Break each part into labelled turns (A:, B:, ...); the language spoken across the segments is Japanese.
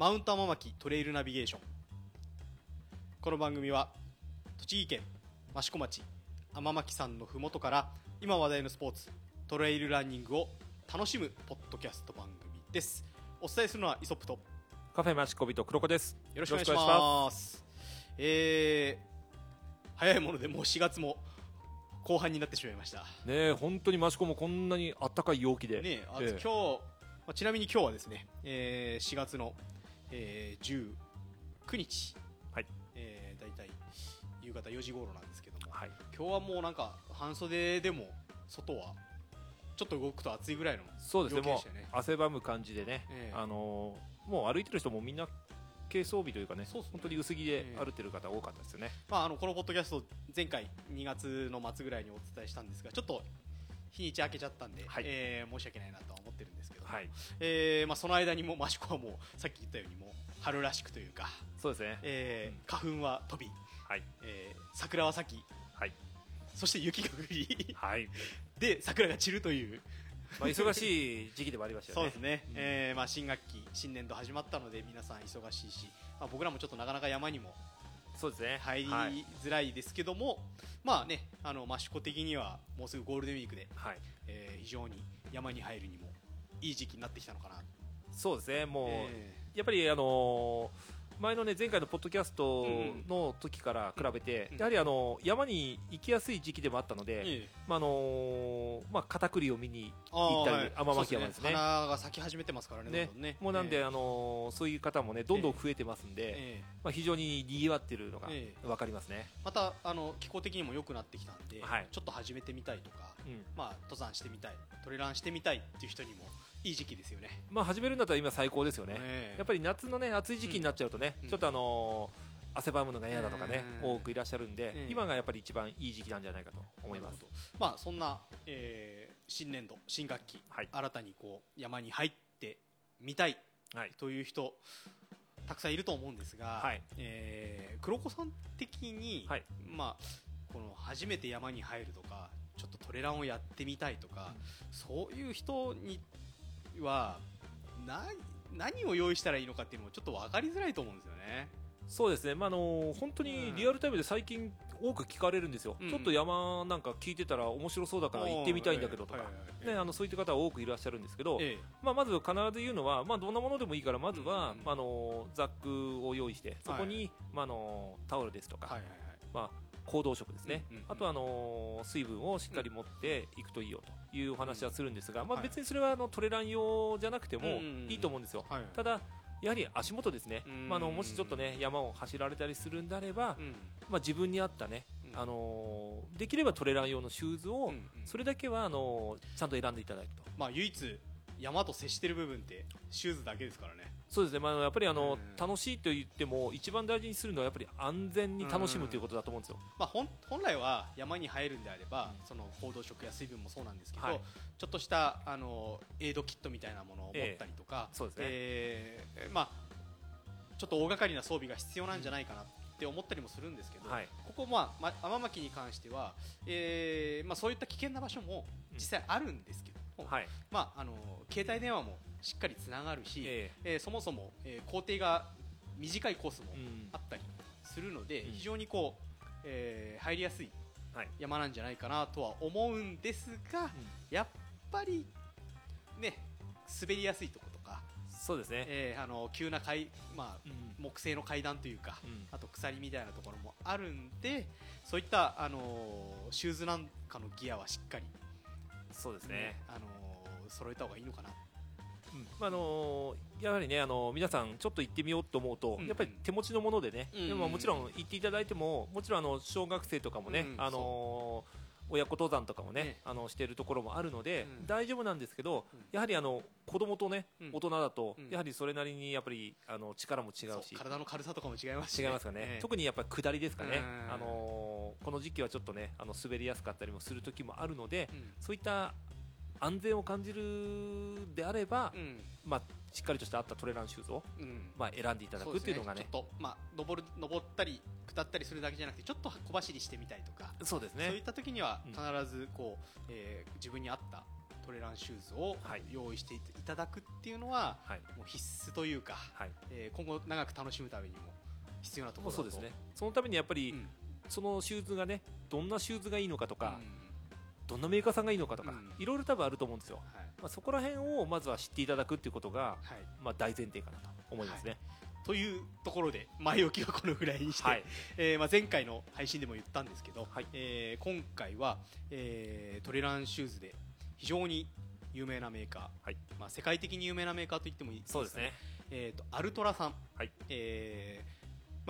A: マウント天巻トレイルナビゲーション。この番組は栃木県益子町天巻山のふもとから今話題のスポーツトレイルランニングを楽しむポッドキャスト番組です。お伝えするのはイソップと
B: カフェマシコビと黒子です。
A: よろしくお願いします。えー、早いものでもう4月も後半になってしまいました。
B: ねえ、本当にマシコもこんなにあったかい陽気で。
A: ねあ
B: ええ。
A: 今日、まあ、ちなみに今日はですね、えー4月の、えー19日、
B: はい。
A: えー、大体夕方4時頃なんですけども、
B: はい。
A: 今日はもうなんか半袖でも外はちょっと動くと暑いぐらいの
B: そうですね、もう汗ばむ感じでね、
A: ええ。
B: あのーもう歩いてる人もみんな軽装備というかね、
A: ね。
B: 本当に薄着で歩いてる方多かったですよね。
A: まあ、あのこのポッドキャスト前回2月の末ぐらいにお伝えしたんですがちょっと日にち明けちゃったんで、
B: はい。
A: えー申し訳ないなとは思ってるんですけど、
B: はい。
A: えーまあ、その間にも益子はもうさっき言ったようにもう春らしくというか、
B: そうですね。
A: えー花粉は飛び、
B: はい。
A: えー桜は咲き
B: はい。
A: そして雪が降り
B: はい。
A: で桜が散るという
B: まあ、忙しい時期でもありましたよね。
A: そうですね、
B: うん
A: えーまあ、新学期新年度始まったので皆さん忙しいし、まあ、僕らもちょっとなかなか山にも
B: そうですね。
A: 入り
B: はい。
A: づらいですけども、まあねあの益子的にはもうすぐゴールデンウィークで、
B: はい。
A: えー非常に山に入るにもいい時期になってきたのかな
B: そうですね、もう、
A: え
B: やっぱりあのー前のね前回のポッドキャストの時から比べて、
A: うん
B: やはりあの山に行きやすい時期でもあったので、まああのーまあ片栗を見に
A: あ
B: 行ったり、
A: ーはい
B: 天巻山ですね。
A: 花が咲き始めてますからね
B: もうなんで、
A: えー
B: あのーそういう方もねどんどん増えてますんで、
A: え
B: まあ非常に賑わってるのが
A: え
B: わかりますね。
A: ーまたあの気候的にも良くなってきたんで、
B: はい
A: ちょっと始めてみたいとか、
B: うん。
A: まあ、登山してみたいトレランしてみたいっていう人にもいい時期ですよね。
B: まあ始めるんだったら今最高ですよね。
A: え。
B: やっぱり夏のね暑い時期になっちゃうとね、
A: うん。
B: ちょっとあのー汗ばむのが嫌だとかね、
A: うん。
B: 多くいらっしゃるんで、
A: うん
B: 今がやっぱり一番いい時期なんじゃないかと思います。
A: まあそんな、えー新年度新学期、
B: はい。
A: 新たにこう山に入ってみたい
B: はい。
A: という人たくさんいると思うんですが、
B: はい。
A: えー黒子さん的に、
B: はい。
A: まあこの初めて山に入るとかちょっとトレランをやってみたいとか、そういう人には何何を用意したらいいのかっていうのもちょっと分かりづらいと思うんですよね。
B: そうですね、まああの本当にリアルタイムで最近多く聞かれるんですよ、
A: うん
B: ちょっと山なんか聞いてたら面白そうだから行ってみたいんだけどとか、
A: はいはいはい。
B: ね、あのそういった方は多くいらっしゃるんですけど、
A: え
B: まあ、まず必ず言うのは、まあ、どんなものでもいいからまずは、
A: うん
B: まあ、あのザックを用意してそこに、まあ、あのタオルですとか、
A: えはいはい。
B: まあ、行動食ですね、
A: うんうん
B: あとはあの水分をしっかり持っていくといいよというお話はするんですが、まあ、
A: はい。
B: 別にそれはあのトレラン用じゃなくても
A: うん
B: いいと思うんですよ。
A: はい。
B: ただやはり足元ですね、
A: うん。
B: まあ、あのもしちょっとね山を走られたりするんであれば、
A: うん。
B: まあ、自分に合ったね、
A: うん。
B: あのーできればトレラン用のシューズを、それだけはあのーちゃんと選んでいただくと。
A: まあ唯一山と接してる部分ってシューズだけですからね。
B: そうですね、まあ、やっぱりあの、
A: うん。
B: 楽しいと言っても一番大事にするのはやっぱり安全に楽しむということだと思うんですよ、
A: まあ、本本来は山に入るんであれば、その行動食や水分もそうなんですけど、
B: はい。
A: ちょっとしたあのエイドキットみたいなものを持ったりとか、
B: そうですね。
A: えーまあ、ちょっと大掛かりな装備が必要なんじゃないかなって思ったりもするんですけど、
B: はい。
A: ここ、まあ、ま天巻に関しては、えーまあ、そういった危険な場所も実際あるんですけども、
B: はい。
A: まあ、あの携帯電話もしっかりつながるし、
B: え
A: え。ーそもそも、えー工程が短いコースもあったりするので、
B: うん。
A: 非常にこう、えー入りやすい
B: はい。
A: 山なんじゃないかなとは思うんですが、やっぱりね滑りやすいとことか、
B: そうですね、
A: えーあの急な階、まあ、
B: うん。
A: 木製の階段というか、
B: うん。
A: あと鎖みたいなところもあるんでそういった、あのーシューズなんかのギアはしっかり、
B: そうですね、
A: あのー揃えた方がいいのかな。
B: まああのーやはりね、あのー皆さんちょっと行ってみようと思うと、
A: うん
B: やっぱり手持ちのものでね、
A: うん
B: でももちろん行っていただいてももちろんあの小学生とかもね、
A: うん
B: あのー親子登山とかもね
A: ね
B: あのしているところもあるので、
A: うん。
B: 大丈夫なんですけど、
A: うん。
B: やはりあの子供とね、
A: うん。
B: 大人だと、
A: うん。
B: やはりそれなりにやっぱりあの力も違うし。
A: 体の軽さとかも違いますし
B: 違いますかね、
A: ええ。
B: 特にやっぱり下りですかね、
A: うん。
B: あのーこの時期はちょっとねあの滑りやすかったりもする時もあるので、
A: うん。
B: そういった安全を感じるであれば、
A: うん。
B: まあ、しっかりとした合ったトレランシューズを、
A: うん。
B: まあ、選んでいただくっていうのがね。
A: ちょっと、まあ、登る登ったり下ったりするだけじゃなくてちょっと小走りしてみたいとか、
B: そうです
A: そういっ
B: ね
A: た時には
B: うん。
A: 必ずこう、えー自分に合ったトトレランシューズを
B: はい。
A: 用意していただくっていうのは、
B: はい。
A: もう必須というか、
B: はい。
A: えー今後長く楽しむためにも必要なところだと。
B: そうですね。そのためにやっぱり、
A: うん。
B: そのシューズがねどんなシューズがいいのかとか、
A: うん
B: どんなメーカーさんがいいのかとか、
A: うん。
B: いろいろ多分あると思うんですよ、
A: はい。
B: まあ、そこら辺をまずは知っていただくっていうことが、
A: はい、
B: まあ、大前提かなと思いますね。
A: というところで前置きはこのぐらいにして、
B: はい、
A: えーまあ、前回の配信でも言ったんですけど、
B: はい。
A: えー今回は、えートレランシューズで非常に有名なメーカー、
B: はい。
A: まあ、世界的に有名なメーカーと言ってもいい
B: そうですね。
A: えー、とアルトラさん、
B: はい。
A: えー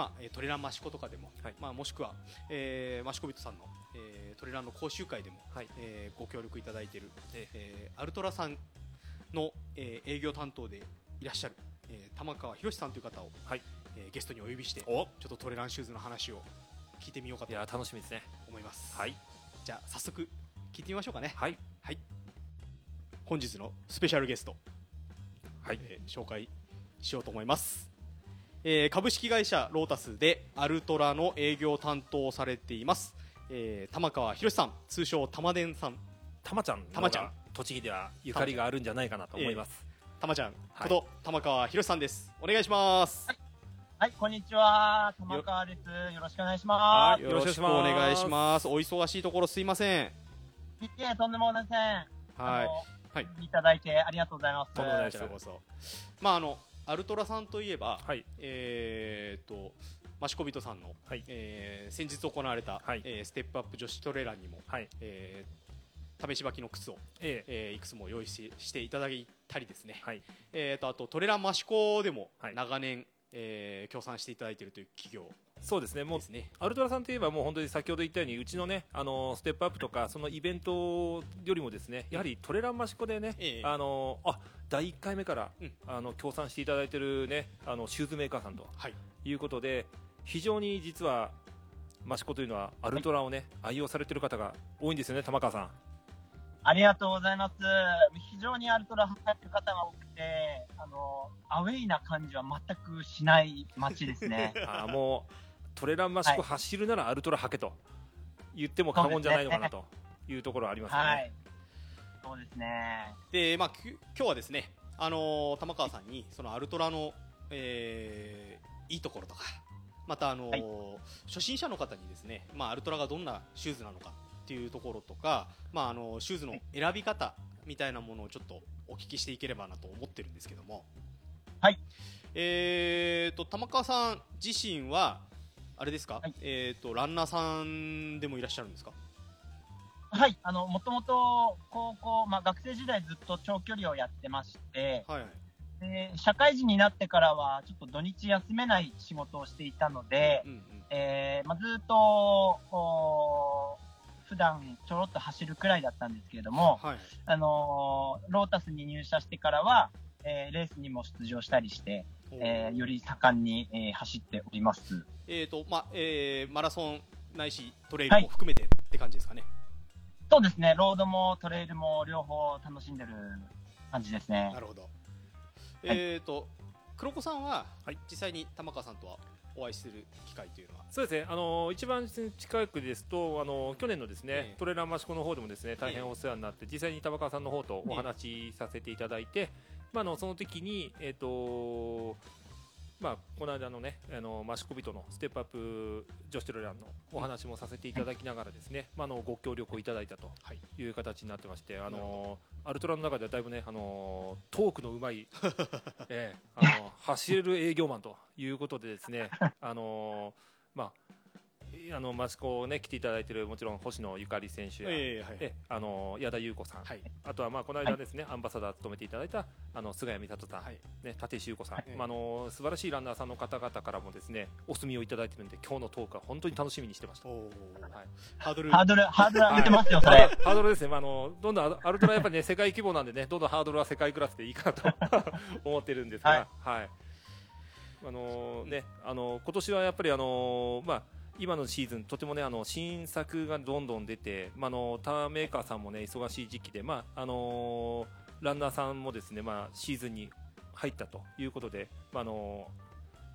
A: まあ、えートレランマシコとかでも、
B: はい。
A: まあ、もしくは、えーマシコビットさんの、えートレランの講習会でも、
B: はい。
A: えーご協力いただいている、
B: え
A: え。ーアルトラさんの、えー営業担当でいらっしゃる、えー玉川博さんという方を、
B: はい。
A: えーゲストにお呼びしてち
B: お
A: ょっとトレランシューズの話を聞いてみようかと
B: いや楽しみですね。
A: 思います、
B: はい。
A: じゃあ早速聞いてみましょうかね。
B: はい。
A: 本日のスペシャルゲスト
B: はい。
A: えー紹介しようと思います、えー株式会社ロータスでアルトラの営業を担当されています、えー玉川博さん通称玉電さん。
B: たまちゃん
A: たまちゃん。
B: 栃木ではゆかりがあるんじゃないかなと思います、
A: 玉ちゃん
B: はい。
A: こと玉川博さんです。お願いします。
C: はい、こんにちは。玉川です。よろしくお願いしま
B: はい
A: よろしくお願いします。お忙しいところすいません。
C: す。いえ、とんでもありません。
A: はい。はい。
C: いただいてありがとうございます。
B: とんでもないです
A: こちらこそ。まああのアルトラさんといえば、
B: はい。
A: えーっとマシコビトさんの、
B: はい。
A: えー先日行われた、
B: はい。
A: えーステップアップ女子トレーラーにも、
B: はい。
A: えー試し履きの靴を
B: え
A: え。ーいくつも用意ししていただいたりですね、
B: はい。
A: えー、とあとトレランマシコでも
B: はい。
A: 長年、えー協賛していただいているという企業
B: そうですね。もう
A: ですね。
B: アルトラさんといえばもう本当に先ほど言ったようにうちのねあのステップアップとかそのイベントよりもですねやはりトレランマシコでね、
A: ええ。
B: あのあ第1回目から、
A: うん。
B: あの協賛していただいてるねあのシューズメーカーさんと。
A: はい。
B: いうことで非常に実はマシコというのはアルトラをね、愛用されてる方が多いんですよね玉川さん。
C: ありがとうございます。非常にアルトラ入ってる方が多くて、あの、アウェイな感じは全くしない街ですね。
B: あーもうトレランマシコ走るならアルトラ履けと。言っても過言じゃないのかなと。いうところはありますよね。
C: はい。そうですね。
A: で、まあ、きゅ今日はですね、あのー玉川さんにそのアルトラの、えーいいところとかまた、あのー
C: はい。
A: 初心者の方にですね、まあ、アルトラがどんなシューズなのかっていうところとか、まあ、あのシューズの選び方みたいなものをちょっとお聞きしていければなと思ってるんですけども。
C: はい。
A: えー、と玉川さん自身はあれですか、
C: はい。
A: えー、とランナーさんでもいらっしゃるんですか？
C: はい。あの、もともと高校、まあ学生時代ずっと長距離をやってまして、
A: はいはい。
C: で社会人になってからはちょっと土日休めない仕事をしていたので、
A: うんうん。
C: えーまあ、ずっとこう普段ちょろっと走るくらいだったんですけれども、
A: はい。
C: あのーロータスに入社してからは、えーレースにも出場したりして、えーより盛んに、えー走っております。
A: えーとまあえーマラソンないしトレイルも含めてって感じですかね、
C: そうですね、ロードもトレイルも両方楽しんでる感じですね。
A: な。るほど、えーと黒子さんは、
B: はい。
A: 実際に玉川さんとはお会いする機会というのは？
B: そうですね、あの一番近くですと、あの去年のですね、
A: ええ。
B: トレーラーマシコの方でもですね大変お世話になって、実際に玉川さんの方とお話しさせていただいて、まあ、あのその時に、えっ、とまあ、この間のね、あのマシコビトのステップアップ女子トレランのお話もさせていただきながらですね、まあ、あのご協力をいただいたと
A: はい。
B: いう形になってまして、あのアルトラの中ではだいぶね、あのトークのうまい、ええあの走れる営業マンということでですね、あのまああのマチコをね来ていただいているもちろん星野ゆかり選手や、
A: えーはい。
B: えあの矢田優子さん、
A: はい。
B: あとはまあこの間ですね、アンバサダー務めていただいたあの菅谷美里さん、
A: はい。
B: ね立石優子さん、
A: はい。
B: まああの素晴らしいランナーさんの方々からもですねお墨をいただいてるんで今日のトークは本当に楽しみにしてました。
A: おー。
B: はい。
A: ハードル。
C: ハードル、ハードル上げてますよ、そ
B: はい
C: れ。
B: ハードルですね、まあ、あのどんどんアルトラやっぱりね世界規模なんでねどんどんハードルは世界クラスでいいかなと 思ってるんですが、はい。あのねあの今年はやっぱりあのまあ今のシーズンとてもねあの新作がどんどん出て、まあ、あのターンメーカーさんもね忙しい時期で、まああのランナーさんもですね、まあ、シーズンに入ったということで、まああの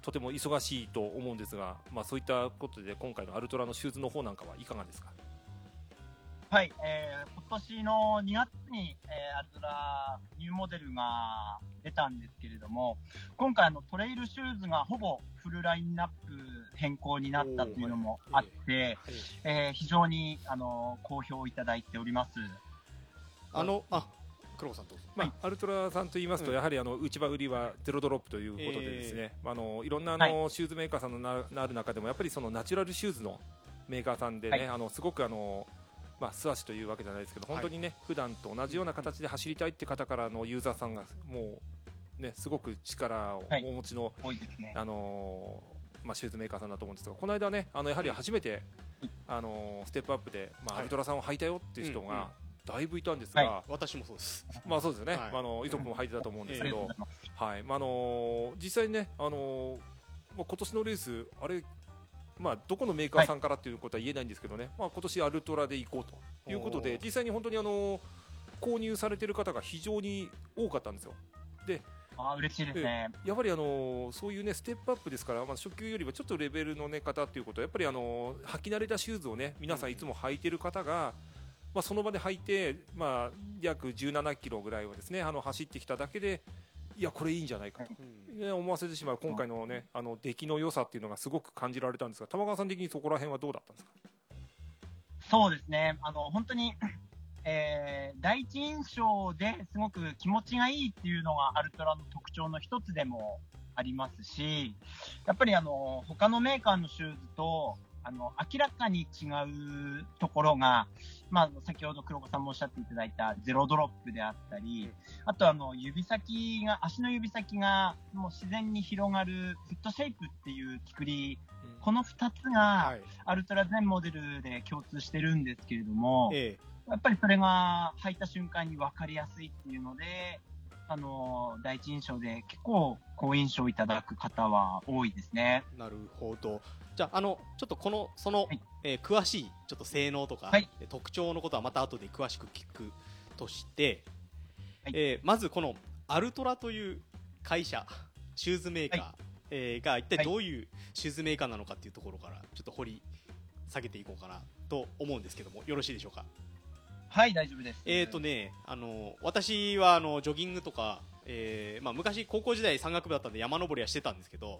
B: とても忙しいと思うんですが、まあ、そういったことで今回のアルトラのシューズの方なんかはいかがですか？
C: はい、えー、今年の2月に、えー、アルトラニューモデルが出たんですけれども、今回あのトレイルシューズがほぼフルラインナップ変更になったというのもあって、えー非常にあの好評いただいております。
A: あのあ黒子さんどうぞ。
B: まあ、アルトラさんと言いますと、
A: うん。
B: やはりあの内場売りはゼロドロップということでですね、あのいろんなあの、シューズメーカーさんのななる中でもやっぱりそのナチュラルシューズのメーカーさんでね、
C: はい。
B: あのすごくあのまあ素足というわけじゃないですけど本当にね、普段と同じような形で走りたいって方からのユーザーさんがもうねすごく力を
C: はい。
B: お持ちの、
C: 多い。
B: あのーまあ、シューズメーカーさんだと思うんですがこの間ねあのやはり初めて、あのーステップアップで、まあ、
A: はい。
B: アルトラさんを履いたよっていう人がだいぶいたんですが、
C: は
A: 私もそうです。
B: まあそうですよね、
A: はい。
B: まあ、あの磯君も履いてたと思うんです
C: あ
B: けど。はい。まああのー実際にね、あのーまあ、今年のレースあれまあ、どこのメーカーさんからっていうことは言えないんですけどね、まあ、今年アルトラで行こうということで実際に本当にあの購入されている方が非常に多かったんですよ。
C: あー嬉しいですね。
B: やはりあのそういうねステップアップですから、まあ、初級よりはちょっとレベルの、ね、方っていうことはやっぱりあの履き慣れたシューズをね皆さんいつも履いてる方が、まあ、その場で履いて、まあ、約17キロぐらいをですねあの走ってきただけでいやこれいいんじゃないか。と、
A: うん
B: ね、思わせてしまう今回のねあの出来の良さっていうのがすごく感じられたんですが玉川さん的にそこら辺はどうだったんですか？
C: そうですね。あの、本当に、えー第一印象ですごく気持ちがいいっていうのがアルトラの特徴の一つでもありますし、やっぱりあの、他のメーカーのシューズと、あの、明らかに違うところが、まあ、先ほど黒子さんもおっしゃっていただいたゼロドロップであったり、あとあの、指先が、足の指先がもう自然に広がるフットシェイプっていう作り、この二つが、
A: はい。
C: アルトラ全モデルで共通してるんですけれども、
A: え
C: やっぱりそれが履いた瞬間に分かりやすいっていうので、あの、第一印象で結構好印象いただく方は多いですね。
A: えなるほどじゃああのちょっとこのその、
C: はい。
A: えー詳しいちょっと性能とか、
C: はい。
A: えー特徴のことはまた後で詳しく聞くとして、
C: はい。
A: えーまずこのアルトラという会社シューズメーカー、
C: は
A: えーが一体
C: はい。
A: どういうシューズメーカーなのかっていうところからちょっと掘り下げていこうかなと思うんですけどもよろしいでしょうか？
C: はい、大丈夫です。
A: えーとね、あの私はあのジョギングとか、えーまあ、昔、高校時代山岳部だったんで山登りはしてたんですけど、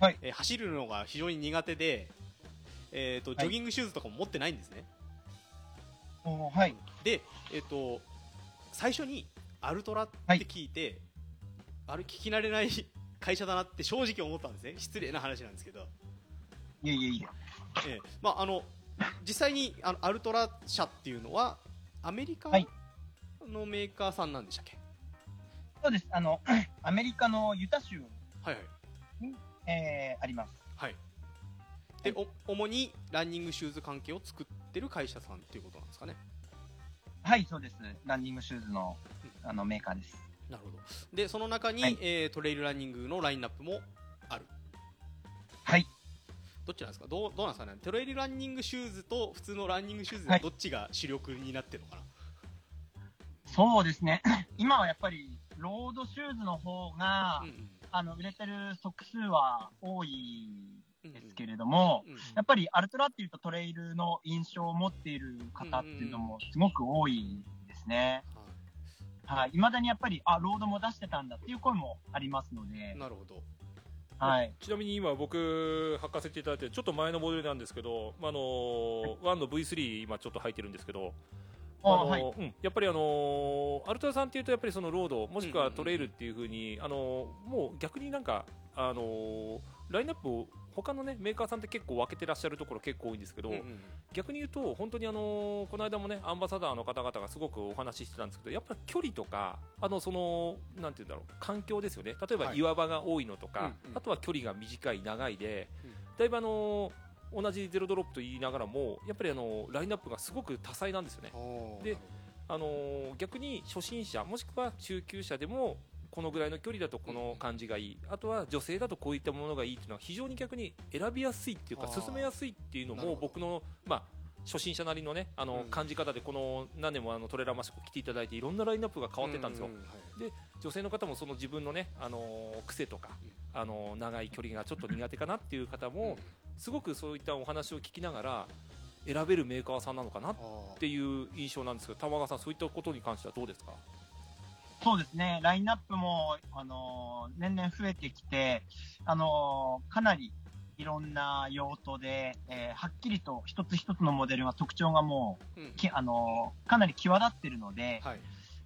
C: はい。
A: えー走るのが非常に苦手で、えーと
C: い。
A: ジョギングシューズとかも持ってないんですね、
C: おはい。
A: で、えー、と最初にアルトラって聞いて、あれ聞き慣れない 会社だなって正直思ったんですね。失礼な話なんですけど、
C: いえいえいえ。
A: えーまあ、あの実際にあのアルトラ社っていうのはアメリカ
C: はい。
A: のメーカーさんなんでしたっけ、
C: そうです。あの、アメリカのユタ州、
A: はいはい
C: えーあります。
A: はい、でお主にランニングシューズ関係を作ってる会社さんっていうことなんですかね。
C: はい、そうです。ランニングシューズのあのメーカーです。
A: なるほど。でその中に、
C: はい。
A: えートレイルランニングのラインナップもある。
C: はい。
A: どっちなんですか？どうどうなんですかね？トレイルランニングシューズと普通のランニングシューズどっちが主力になってるのかな、
C: そうですね。今はやっぱり、ロードシューズの方が、
A: うんうん
C: あの、売れてる足数は多いですけれども、
A: うんうん
C: やっぱりアルトラっていうとトレイルの印象を持っている方っていうのもすごく多いですね。
A: は
C: はい。未だにやっぱり、あ、ロードも出してたんだっていう声もありますので
A: い、なるほど
C: はい。
B: ちなみに今僕履かせていただいてちょっと前のモデルなんですけど、まああの1の V3 今ちょっと履いてるんですけど、
C: あ
B: あの
C: はい。
B: うん、やっぱりあのアルトラさんっていうとやっぱりそのロードもしくはトレイルっていう風に、あのもう逆になんかあのラインナップを他のねメーカーさんって結構分けてらっしゃるところ結構多いんですけど、
A: うんうん
B: 逆に言うと本当にあのこの間もねアンバサダーの方々がすごくお話ししてたんですけどやっぱり距離とかあのそのなんて言うんだろう環境ですよね。例えば
A: はい。
B: 岩場が多いのとか、
A: うんうん。
B: あとは距離が短い長いで、
A: うん。
B: だいぶあの同じゼロドロップと言いながらもやっぱりあのラインナップがすごく多彩なんですよね。であのー逆に初心者もしくは中級者でもこのぐらいの距離だとこの感じがいい、あとは女性だとこういったものがいいっていうのは非常に逆に選びやすいっていうか進めやすいっていうのも僕の、まあ、初心者なりのねあの、
A: うん。
B: 感じ方でこの何年もあのトレーラーマシコ来ていただいていろんなラインナップが変わってたんですよ、
A: ううはい。
B: 女性の方もその自分のね、あのー癖とか、あのー長い距離がちょっと苦手かなっていう方も、すごくそういったお話を聞きながら選べるメーカーさんなのかなっていう印象なんですけど玉川さんそういったことに関してはどうですか？
C: そうですね、ラインナップも、あのー年々増えてきて、あのーかなりいろんな用途で、えーはっきりと一つ一つのモデルが特徴がも
A: うん。
C: う、きあのーかなり際立ってるので、
A: はい。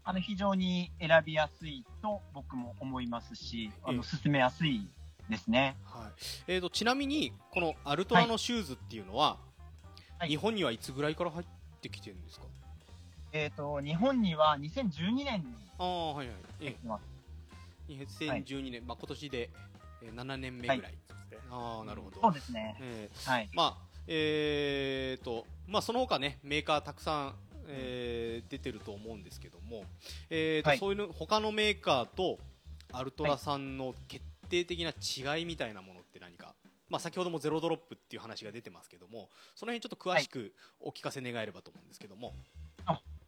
C: あの非常に選びやすいと僕も思いますし、あ
A: ええ。
C: の進めやすいですね。
A: はい。えー、とちなみにこのアルトラのシューズっていうのは、
C: はい。
A: 日本にはいつぐらいから入ってきてるんですか？
C: えっ、と、日本には2012年に
A: ああはいはい、え
C: 来てます。
A: ー、2012年、まあ、今年でえー7年目ぐらい、ああなるほど、
C: そうですね。
A: えー
C: はい。
A: まあえーとまあ、その他ねメーカーたくさん、えー出てると思うんですけども、えーと
C: はい。
A: そういうの他のメーカーとアルトラさんの決定的な違いみたいなものって何か、まあ、先ほどもゼロドロップっていう話が出てますけどもその辺ちょっと詳しくお聞かせ願えればと思うんですけども、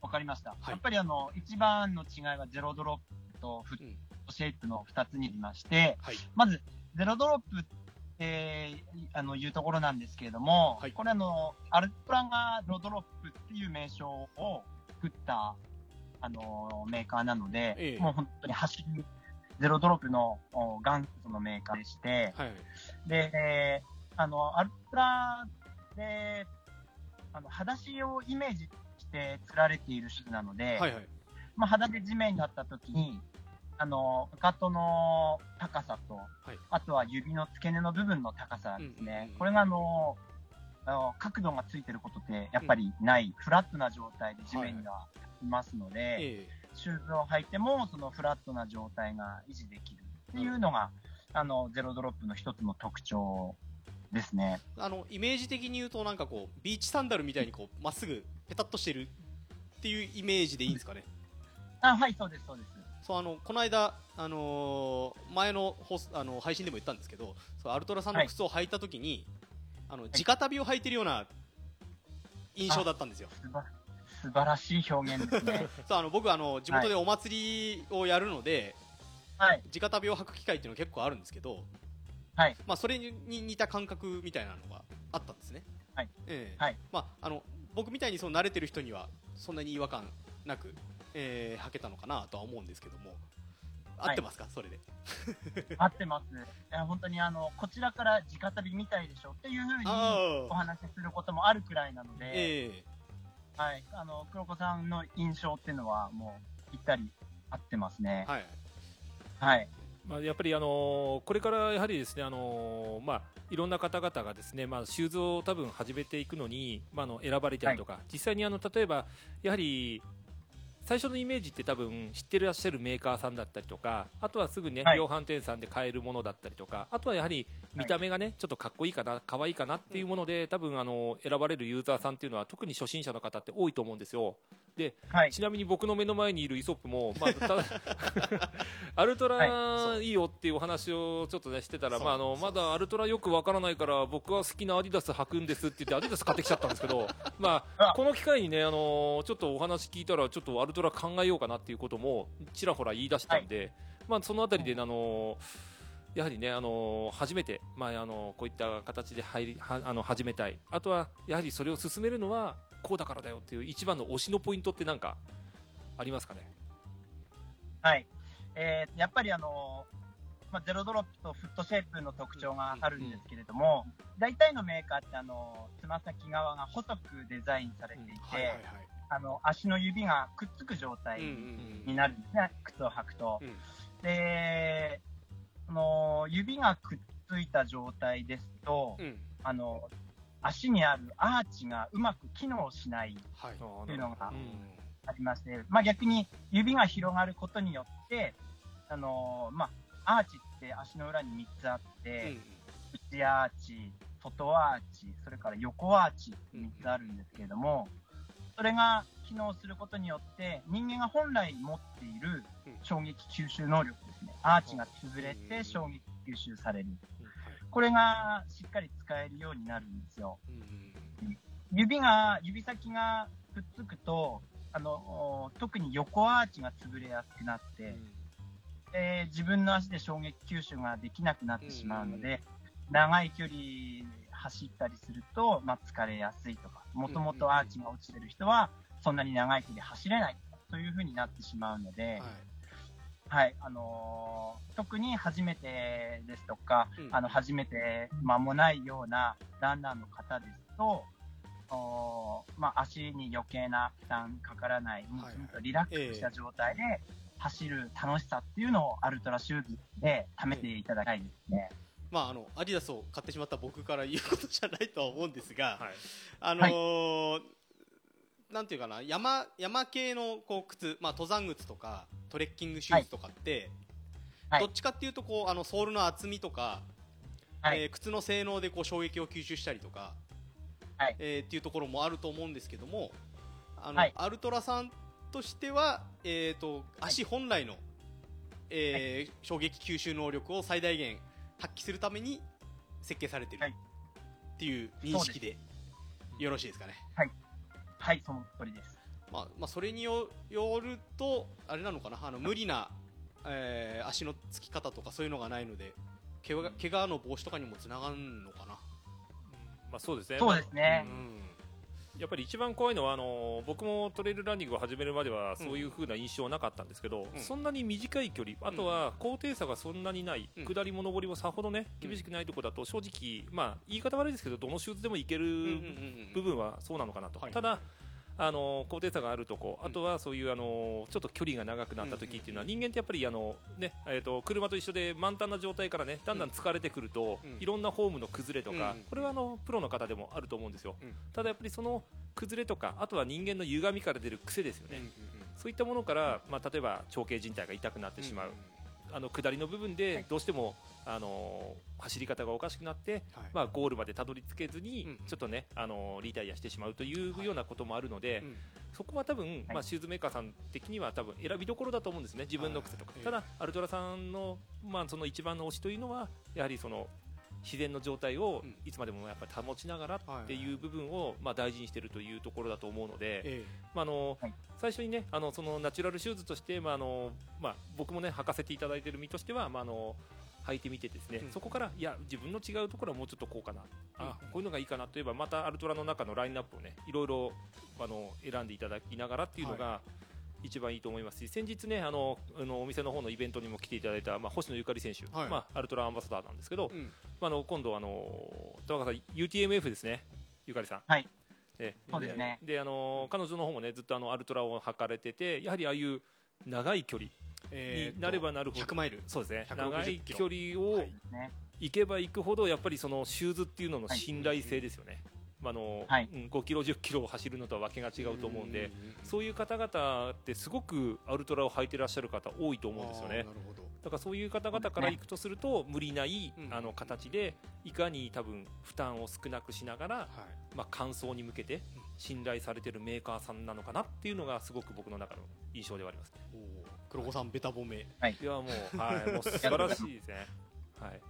C: わかりました。
A: はい。
C: やっぱりあの、一番の違いはゼロドロップとフッ
A: うん
C: トシェイプの2つにありまして、
A: はい。
C: まず、ゼロドロップって、あの、いうところなんですけれども、
A: はい。
C: これあの、アルトラがゼロドロップっていう名称を作った、あの、メーカーなので、
A: ええ。
C: もう本当に走る、ゼロドロップのお元祖のメーカーでして、
A: はい。
C: で、えーあの、アルトラで、あの、裸足をイメージして作られているシューズなので、
A: はいはい。
C: まあ、肌で地面になった時に、あの、かかとの高さと、
A: い。
C: あとは指の付け根の部分の高さですね。
A: うんうんうん
C: これがあの、あの角度がついてることってやっぱりない、フラットな状態で地面にはいますので、
A: え
C: シューズを履いてもそのフラットな状態が維持できるっていうのが、あの、ゼロドロップの一つの特徴ですね。
A: ーあのイメージ的に言うとなんかこうビーチサンダルみたいにこうまっすぐペタッとしてるっていうイメージでいいんですかね？
C: あ、はい、そうです、そうです。
A: そうあのこの間、あのー前の放送あの配信でも言ったんですけどそうアルトラさんの靴を履いた時に、あの直旅を履いてるような印象だったんですよ。
C: 素晴らしい表現ですね。
A: そうあの僕あの地元でお祭りをやるので、
C: はい、
A: 直旅を履く機会っていうの結構あるんですけど、
C: はい、
A: まあ、それに似た感覚みたいなのがあったんですね。
C: はい。
A: ええ。
C: はい。
A: まあ、あの僕みたいにその慣れてる人にはそんなに違和感なく、えー履けたのかなとは思うんですけども。合ってますか、それで。
C: 合ってます。いや本当にあの、こちらから直旅みたいでしょっていうふうに
A: あ
C: お話しすることもあるくらいなので、
A: ええ
C: はい、あの、黒子さんの印象っていうのはもうぴったり合ってますね。
A: はい
C: はい。
B: まあ、やっぱり、あのこれからやはりですね、あのまあ、いろんな方々がですね、まあ、シューズを多分始めていくのに、まあ、あの選ばれたりとか、実際にあの例えばやはり最初のイメージって多分知ってらっしゃるメーカーさんだったりとかあとはすぐね、
C: はい。
B: 量販店さんで買えるものだったりとかあとはやはり見た目がね、ちょっとかっこいいかな可愛いかなっていうもので多分あの選ばれるユーザーさんっていうのは特に初心者の方って多いと思うんですよ。で
C: はい。
B: ちなみに僕の目の前にいるイソップも、まあ、ただ アルトラ
A: はい。
B: いいよっていうお話をちょっとねしてたら、まあ、あのまだアルトラよくわからないから僕は好きなアディダス履くんですって言ってアディダス買ってきちゃったんですけど、まあ、
C: あ。
B: この機会にね、あのちょっとお話聞いたらちょっとアルトラ考えようかなっていうこともちらほら言い出したんで、まあ、そのあたりで、あのやはりね、あの初めて、まあ、あのこういった形で入りはあの始めたい。あとはやはりそれを進めるのはこうだからだよっていう一番の推しのポイントってなんかありますかね？
C: はい。えーやっぱりあの、まあ、ゼロドロップとフットシェイプの特徴があるんですけれども、大体のメーカーってあの、つま先側が細くデザインされていて、
A: はいはいはい
C: あの、足の指がくっつく状態
A: うんうん
C: になるんですね、靴を履くと。
A: うん。
C: で、その指がくっついた状態ですと、
A: うん。
C: あの、足にあるアーチがうまく機能しない
A: はい。
C: うのが
B: うん。
C: ありまして、まあ逆に指が広がることによって、あのまあ、アーチって足の裏に3つあって、内アーチ、外アーチ、それから横アーチって3つあるんですけれども、それが機能することによって、人間が本来持っている衝撃吸収能力ですね。アーチが潰れて衝撃吸収される。これがしっかり使えるようになるんですよ。指が、指先がくっつくと、あの、特に横アーチが潰れやすくなって、で自分の足で衝撃吸収ができなくなってしまうので、長い距離走ったりすると、まあ、疲れやすいとか、もともとアーチが落ちてる人は、そんなに長い距離走れないというふうになってしまうので、
A: はい。
C: はい、あのー特に初めてですとか、
A: うん。
C: あの、初めて間もないようなランナーの方ですと、おーまあ、足に余計な負担かからない、
A: はい
C: ほんとリラックスした状態で走る楽しさっていうのをアルトラシューズで試していただきたいですね。
A: まああのアディダスを買ってしまった僕から言うことじゃないとは思うんですが、
B: はい。
A: あのーなんていうかな山山系のこう靴、まあ、登山靴とかトレッキングシューズとかって、
C: はい。
A: どっちかっていうとこうあのソールの厚みとか、
C: はい。
A: えー靴の性能でこう衝撃を吸収したりとか、
C: はい。
A: えーっていうところもあると思うんですけどもあの、
C: はい。
A: アルトラさんとしては、えー、と足本来の、えー衝撃吸収能力を最大限発揮するために設計されてる
C: はい。
A: っていう認識でよろしいですかね？
C: はい、その通りです。
A: まあまあ、それによよると、あれなのかな、あの無理な、えー足のつき方とかそういうのがないので、怪我怪我の防止とかにもつながるのかな？
B: まあ、そうですね。
C: そうですね。
B: まあうんやっぱり一番怖いのはあの僕もトレイルランニングを始めるまではそういう風な印象なかったんですけど、
A: うん。
B: そんなに短い距離あとは高低差がそんなにない、
A: うん。
B: 下りも上りもさほどね
A: うん。
B: 厳しくないところだと正直、まあ、言い方悪いですけどどのシューズでもいける部分はそうなのかなと、
A: はい。
B: ただあの高低差があるとこ。
A: うん。
B: あとはそういうあのちょっと距離が長くなった時っていうのは人間ってやっぱりあの、ねえー、と車と一緒で満タンな状態からねだんだん疲れてくると、
A: うん。
B: いろんなフォームの崩れとか、
A: うん。
B: これはあのプロの方でもあると思うんですよ、
A: うん。
B: ただやっぱりその崩れとかあとは人間の歪みから出る癖ですよね、そういったものから、まあ、例えば長径靭帯が痛くなってしまう、あの下りの部分でどうしても、あのー走り方がおかしくなって、
A: はい。
B: まあ、ゴールまでたどり着けずに、
A: うん。
B: ちょっとね、あのーリタイアしてしまうというようなこともあるので、
A: うん。
B: そこは多分、まあ、シューズメーカーさん的には多分選びどころだと思うんですね、自分の靴とか。
A: はい
B: ただ、アルトラさんの,、まあその一番の推しというのは、やはりその自然の状態を
A: うん。
B: いつまでもやっぱり保ちながら
A: はい
B: っていう部分を、まあ、大事にしているというところだと思うので、
A: え
B: まああの
C: はい
B: 最初にねあのそのナチュラルシューズとして、まああのまあ、僕もね履かせていただいている身としては、まあ、あの履いてみてですね、
A: うん。
B: そこからいや自分の違うところはもうちょっとこうかな、あ
A: うん
B: こういうのがいいかなといえばまたアルトラの中のラインナップをねいろいろあの選んでいただきながらっていうのが、一番いいと思いますし先日ねあのあのお店の方のイベントにも来ていただいた、まあ、星野ゆかり選手、
A: はい。
B: まあ、アルトラアンバサダーなんですけど、
A: えうん。
B: まあ、あの今度あの田中さん UTMF ですねゆかりさん。
C: はい。
B: え
C: そうですね。
B: であの彼女の方もねずっとあのアルトラを履かれててやはりああいう長い距離になればなるほど、
A: 100マイル。
B: そうですね。
A: 160
B: 長い距離を。行けば行くほどやっぱりそのシューズっていうのの信頼性ですよね、まああの
C: はい。
B: うん5キロ10キロを走るのとはわけが違うと思うんで、そういう方々ってすごくアルトラを履いてらっしゃる方多いと思うんですよね。
A: あーなるほど。
B: だからそういう方々から行くとすると無理ない
A: うん。
B: あの形でいかに多分負担を少なくしながら、
A: はい。
B: まあ、乾燥に向けて信頼されてるメーカーさんなのかなっていうのがすごく僕の中の印象ではありますね。
A: 黒子さんベタ褒め。
B: い。やもう,、はい、もう素晴らしいですね。はい。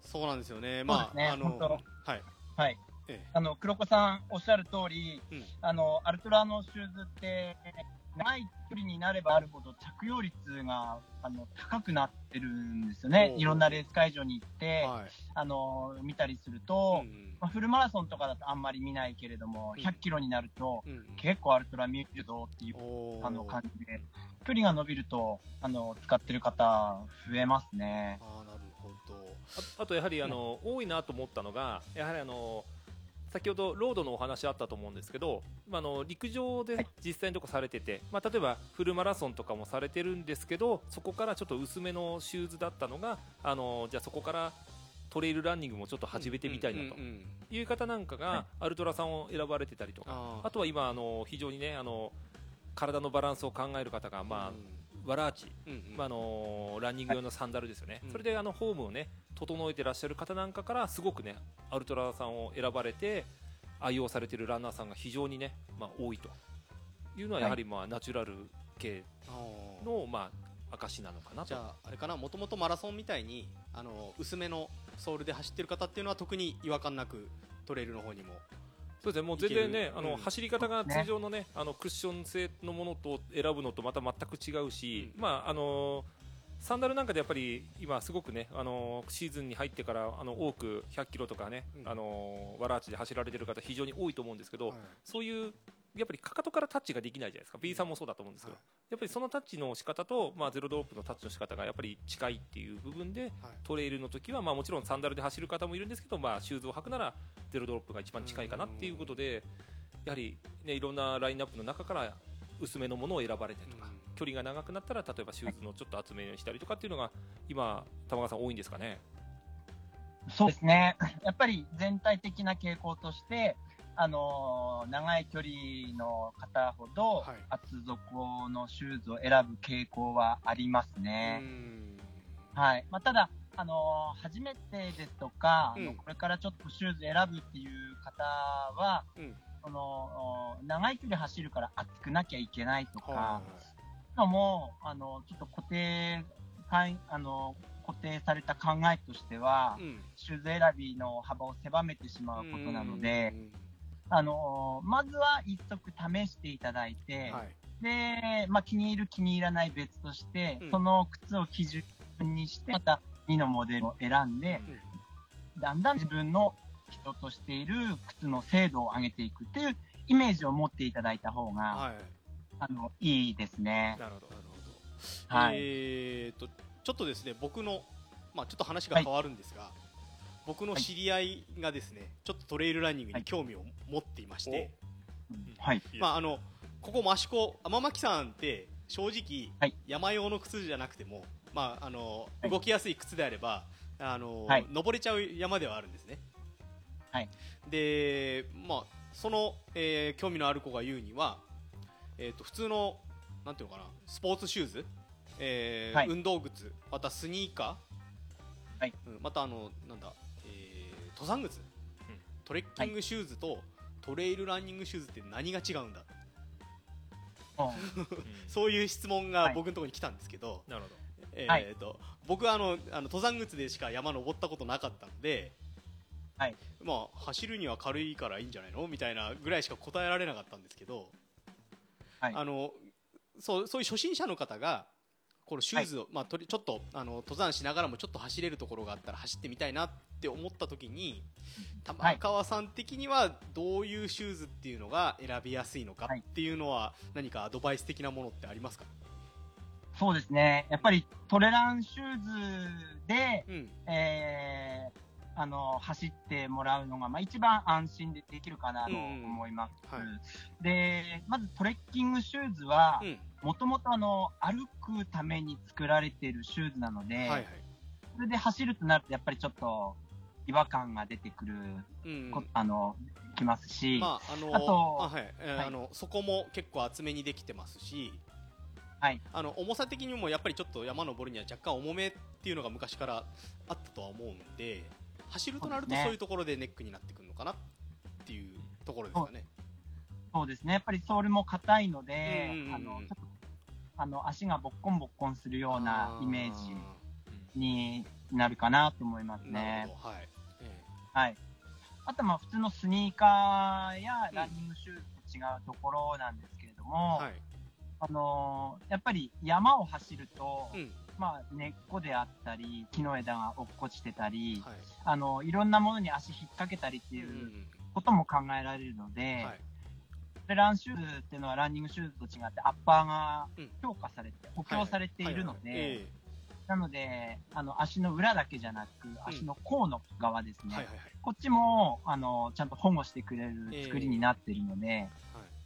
A: そうなんですよね。まあ、
C: ね。
A: あのはい。
C: はい。
A: え
C: あの、黒子さんおっしゃる通り、
A: うん。
C: あの、アルトラのシューズって、長い距離になればあるほど着用率が、あの、高くなってるんですよね。いろんなレース会場に行って、
A: えはい。
C: あの、見たりすると、
A: うん
C: フルマラソンとかだとあんまり見ないけれども、
A: うん。
C: 100キロになると、
A: うんうん。
C: 結構アルトラ見るぞっていうあの感じで、距離が伸びると、あの、使ってる方増えますね。
A: あーなるほど。
B: ああとやはりあの、多いなと思ったのがやはりあの先ほどロードのお話あったと思うんですけど、まあ、あの陸上で
C: はい。
B: 実際のとこされてて、まあ、例えばフルマラソンとかもされてるんですけどそこからちょっと薄めのシューズだったのがあのじゃあそこからトレイルランニングもちょっと始めてみたいなと。いう方なんか
C: はい。
B: がアルトラさんを選ばれてたりとか、
A: あー。
B: あとは今あの非常にねあの体のバランスを考える方が、まあ
A: うんうんうん。
B: まあ、あのランニング用のサンダルですよね、
A: うん。
B: それであのフォームをね整えてらっしゃる方なんかからすごくねアルトラさんを選ばれて愛用されてるランナーさんが非常にね、まあ、多いと。いうのはやはりまあナチュラル系
A: あー。
B: のまあ証なのかなと。
A: じゃああれかなもともとマラソンみたいにあの薄めのソールで走ってる方っていうのは特に違和感なくトレイルの方にも
B: そうですね。もう全然ねあの、
A: うん。
B: 走り方が通常のねあのクッション性のものと選ぶのとまた全く違うし、
A: うん。
B: まああのサンダルなんかでやっぱり今すごくね、あのシーズンに入ってからあの多く100キロとかね、
A: うん。
B: あのワラーチで走られてる方非常に多いと思うんですけど、
A: はい。
B: そういうやっぱりかかとからタッチができないじゃないですか。B さんもそうだと思うんですけど、
A: はい。
B: やっぱりそのタッチの仕方と、まあ、ゼロドロップのタッチの仕方がやっぱり近いっていう部分で
A: はい
B: トレイルの時はまあもちろんサンダルで走る方もいるんですけど、まあ、シューズを履くならゼロドロップが一番近いかなっていうことでやはり、ね、いろんなラインナップの中から薄めのものを選ばれてとか、
A: うん。
B: 距離が長くなったら例えばシューズのちょっと厚めにしたりとかっていうのが今玉川さん多いんですかね？
C: そうですね。やっぱり全体的な傾向として、あのー長い距離の方ほど
A: はい、
C: 厚底のシューズを選ぶ傾向はありますね。
A: うん。
C: はい。まあ、ただ、あのー初めてですとか、あ
A: うん。
C: のこれからちょっとシューズ選ぶっていう方は、
A: うん。
C: その、お長い距離走るから厚くなきゃいけないとか、
A: は
C: のも、あの、ちょっと固定、あの、固定された考えとしては、
A: いうん。
C: シューズ選びの幅を狭めてしまうことなので、
A: うん
C: あの、まずは一足試していただいて、
A: はい。
C: で、まあ、気に入る気に入らない別として、
A: うん。
C: その靴を基準にして、また2のモデルを選んで、だんだん自分の人としている靴の精度を上げていくっていうイメージを持っていただいた方が、
A: はい。
C: あの、いいですね。
B: なるほど
A: なるほど。
C: はい。
A: えーとちょっとですね僕のまあちょっと話が変わるんですが、僕の知り合いがですねちょっとトレイルランニングに興味を持っていまして、
C: うんはい。
A: まああのここ益子天巻さんって正直、
C: はい。
A: 山用の靴じゃなくてもまああの
C: はい。
A: 動きやすい靴であればあの、
C: はい。
A: 登れちゃう山ではあるんですね。
C: はい。
A: でまあその、えー興味のある子が言うにはえっ、と普通のなんていうのかなスポーツシューズ、えー
C: はい。
A: 運動靴またスニーカー、
C: はい。
A: うんまたあのなんだ、えー登山靴、
B: ん。
A: トレッキングシューズとトレイルランニングシューズって何が違うんだ。
C: うん。
A: そういう質問が
C: はい。
A: 僕のところに来たんですけど、
B: なるほ
A: え
C: はい。
A: ーと僕はあのあの登山靴でしか山登ったことなかったので、
C: はい。
A: まあ、走るには軽いからいいんじゃないの？みたいなぐらいしか答えられなかったんですけど、
C: はい。
A: あのそうそういう初心者の方がこのシューズを、まあ、とりちょっとあの登山しながらもちょっと走れるところがあったら走ってみたいなって思った時に玉川さん的にはどういうシューズっていうのが選びやすいのか
C: はい
A: っていうのは何かアドバイス的なものってありますか、
C: そうですね。やっぱりトレランシューズで、
A: うん。
C: えーあの、走ってもらうのが、まあ、一番安心でできるかなと思います。
A: うんはい。
C: で、まずトレッキングシューズは
A: う、ん。
C: もともとあの、歩くために作られているシューズなので、
A: はいはい。
C: それで走るとなると、やっぱりちょっと違和感が出てくる
A: うん。
C: こ、あの、きますし、
A: まああの
C: あと
A: はい。えー
C: はい。
A: あのそこも結構厚めにできてますし、
C: はい。
A: あの重さ的にもやっぱりちょっと山登るには若干重めっていうのが昔からあったとは思うんで走るとなると
C: そう
A: いうところでネックになってくるのかなっていうところですかね。
C: そうですね。やっぱりソールも硬いので、
A: うんうんうん
C: あの、ちょっと、あの、足がボッコンボッコンするようなイメージになるかなと思いますね。
A: はい、え
C: はい。あと、まあ、普通のスニーカーやランニングシューズと違うところなんですけれど
A: え
C: も、
A: はい。
C: あのーやっぱり山を走ると、
A: うん
C: まあ、根っこであったり、木の枝が落っこちてたり、
A: はい。
C: あの、いろんなものに足引っ掛けたりってい
A: う
C: ことも考えられるので、
A: はい。
C: でランシューズっていうのはランニングシューズと違ってアッパーが
A: うん。
C: 強化されて、補強されているので、
A: はい。はい。え
C: なので、あの、足の裏だけじゃなく、足の甲の側ですね。
A: えはいはいはい。
C: こっちも、あの、ちゃんと保護してくれる作りになっているので、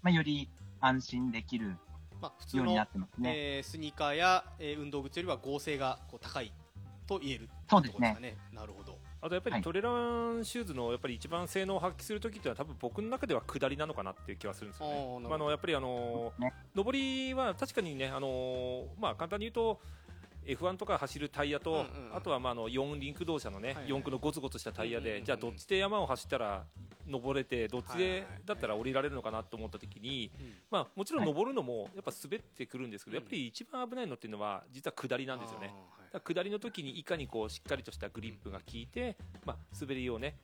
C: まあ、より安心できる
A: まあ、普通の
C: ようになってますね。
A: えースニーカーや、えー運動靴よりは合成がこう高いと言える
C: そうですね。
A: ところですかね。なるほど。
B: あとやっぱ
C: はい。
B: りトレランシューズのやっぱり一番性能を発揮するときっていうのは多分僕の中では下りなのかなっていう気はするんですよね。
A: あ
B: のやっぱりあの
C: ね
B: 上りは確かにねあのまあ簡単に言うと F1 とか走るタイヤと、あとはまああの四輪駆動車のね、
A: はいはい。
B: 四駆のゴツゴツしたタイヤで、じゃあどっちで山を走ったら登れてどっちでだったら降りられるのかなと思った時に、
A: うん
B: まあもちろん
C: はい。
B: 登るのもやっぱ滑ってくるんですけど、
A: うん。
B: やっぱり一番危ないのっていうのは実は下りなんですよね。下りの時にいかにこうしっかりとしたグリップが効いて、まあ、滑りをね、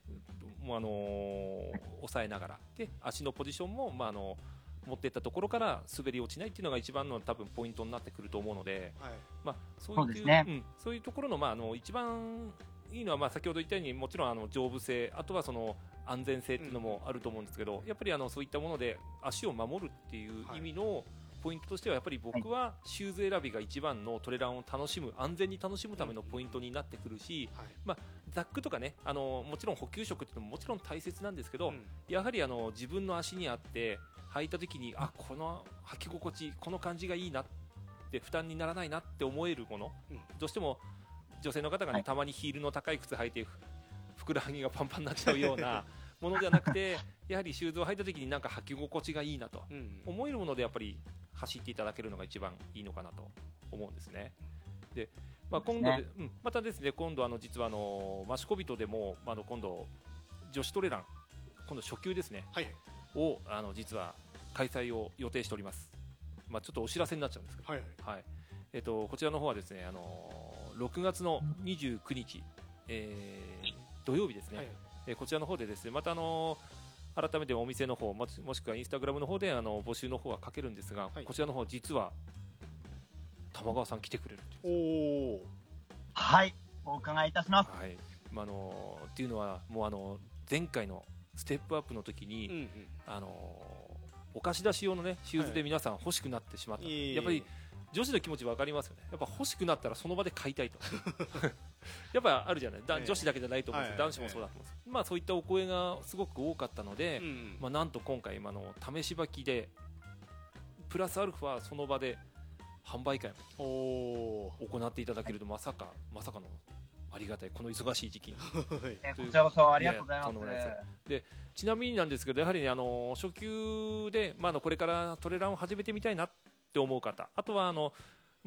B: もうあのー抑えながら。で足のポジションも、まああの持っていったところから滑り落ちないっていうのが一番の多分ポイントになってくると思うので、
A: はい。
B: まあ、そういう
C: そう
B: ん、そういうところの,、まあ、あの一番いいのは、まあ、先ほど言ったようにもちろんあの丈夫性あとはその安全性っていうのもあると思うんですけど、やっぱりあのそういったもので足を守るっていう意味のポイントとしてはやっぱり僕はシューズ選びが一番のトレランを楽しむ安全に楽しむためのポイントになってくるし、
A: はい。
B: ザックとかねあのもちろん補給食っていうのももちろん大切なんですけど、
A: うん。
B: やはりあの自分の足にあって履いた時にあこの履き心地この感じがいいなって負担にならないなって思えるもの、
A: うん。
B: どうしても女性の方がね、
C: はい。
B: たまにヒールの高い靴履いてふふくらはぎがパンパンになっちゃうような ものじゃなくてやはりシューズを履いた時になんか履き心地がいいなと
A: うん
B: 思えるものでやっぱり走っていただけるのが一番いいのかなと思うんですね。で、まあ、今度で、
C: そう
B: ん、またですね今度あの実はあのマシコビトでも、まあ、あの今度女子トレラン今度初級ですね。
A: はい
B: をあの実は開催を予定しております。まあ、ちょっとお知らせになっちゃうんですけど、
A: はいはい。
B: はい。えっとこちらの方はですねあの6月の29日、えー土曜日ですね、
A: はい
B: えーこちらの方でですねまたあの改めてお店の方もしもしくはインスタグラムの方であの募集の方はかけるんですが、
A: はい。
B: こちらの方実は玉川さん来てくれると
A: おお
C: はい、お伺いいたします。
B: はい。まあ、あのっていうのはもうあの前回のステップアップの時に、
A: うんうん。
B: あのお貸し出し用のねシューズで皆さん欲しくなってしまった、
A: いえいえ
B: やっぱり女子の気持ち分かりますよね。やっぱ欲しくなったらその場で買いたいと。やっぱあるじゃない。だ
A: ええ。
B: 女子だけじゃないと思うんですよ、
A: はい
B: 男子もそうだと思うんです、まあそういったお声がすごく多かったので、
A: うん。
B: まあ、なんと今回今の試し履きでプラスアルファその場で販売会も行っていただけるとまさかまさかのありがたい。この忙しい時期に。
A: ー
C: えーこちらこそありがとうございます。
B: で。ちなみになんですけどやはりねあの初級で、まあ、あのこれからトレランを始めてみたいなって思う方あとはあの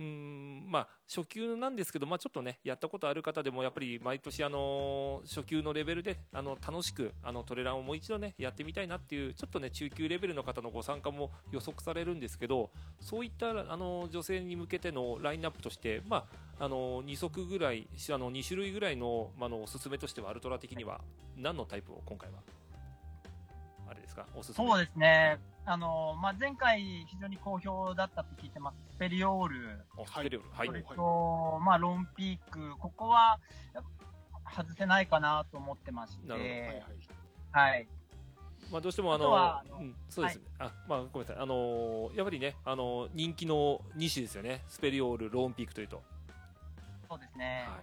B: うんまあ、初級なんですけど、まあ、ちょっとねやったことある方でもやっぱり毎年あの初級のレベルであの楽しくあのトレランをもう一度ねやってみたいなっていうちょっとね中級レベルの方のご参加も予測されるんですけどそういったあの女性に向けてのラインナップとして、まあ、あの2足ぐらいあの2種類ぐらいの,、まあ、あのおすすめとしてはアルトラ的には何のタイプを今回はあれですか？おすすめ
C: そうですね。あの、まあ、前回非常に好評だったと聞いてます。スペリオール、
B: おスペリオール。はい、
C: それと、まあ、ロンピーク、ここは外せないかなと思ってまして、
B: なるほど。
A: はいはい
C: はい。
B: まあ、どうしてもあの
C: あ
B: うん、そうですね、あまあ、ごめんなさい、あのーやっぱりね、あのー人気の2種ですよね、スペリオール、ローンピークというと、
C: そうですね。
B: はい、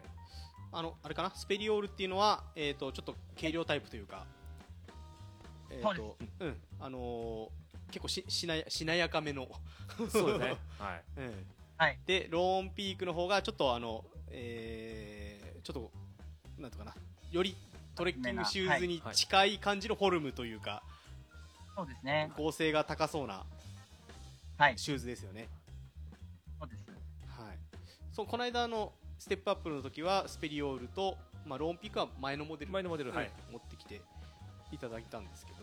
A: あのあれかな？スペリオールっていうのはえっ、とちょっと軽量タイプというか。えー
C: そう
A: とうん。あのー結構ししなやしなやかめの。
B: そうですね、はい、
A: うん
C: はい。
A: でローンピークの方がちょっとあの、えーちょっとなんとかな。よりトレッキングシューズに近い感じのフォルムというか、
C: そうですね。
A: 剛性が高そうな
C: はい。
A: シューズですよね、
C: そうです。
A: はい、そうこの間のステップアップの時はスペリオールと、まあ、ローンピークは前のモデル
B: 前のモデル、はい、
A: 持ってきていただいたんですけど、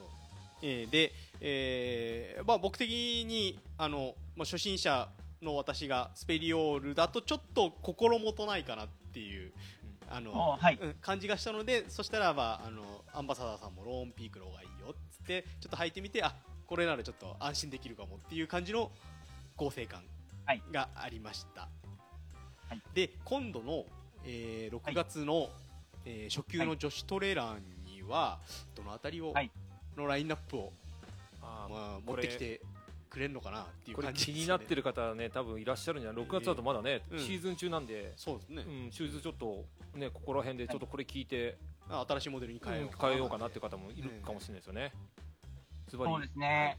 A: えーで、えーまあ、僕的にあの、まあ、初心者の私がスペリオールだとちょっと心もとないかなっていう、あの
C: おはい。
A: うん感じがしたのでそしたら、まあ、あのアンバサダーさんもローンピークの方がいいよっつってちょっと履いてみてあこれならちょっと安心できるかもっていう感じの合成感
C: はい。
A: がありました、
C: はい。
A: で今度の、えー6月の、えー初級の女子トレーラーにはどのあたりを、
C: はい
A: のラインナップを、
B: あー
A: まあ、持ってきてくれるのかなっていう
B: これ
A: 感じです、ね、
B: 気になってる方はね、多分いらっしゃるんじゃない、6月だとまだね、
A: うん。
B: シーズン中なんで、
A: そうですね、
B: うん、シューズちょっと、ね、ここら辺でちょっとこれ聞いて、
A: あ新しいモデルに変えよう
B: うん変えようかなっていう方もいるかもしれないですよね。ズバリ。
C: そうですね。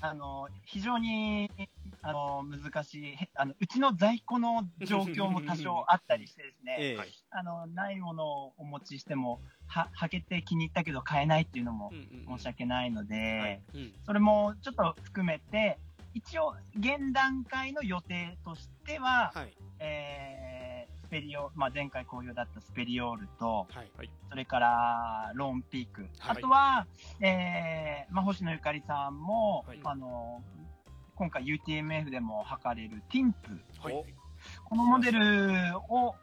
C: あの、非常に、あの、難しい、へあの、うちの在庫の状況も多少あったりしてですね、
A: ええ。
B: はい
C: あの、ないものをお持ちしても、は、履けて気に入ったけど買えないっていうのも申し訳ないので、
A: うん。
C: それもちょっと含めて、一応、現段階の予定としては、
A: はい。
C: えー、スペリオ、まあ、前回好評だったスペリオールと、
A: はい。
C: それから、ローンピーク。
A: はい。
C: あとは、えー、まあ、星野ゆかりさんも、
B: はい。
C: あの、今回 UTMF でも測れるティンプ。
A: はい。
B: お
C: このモデルを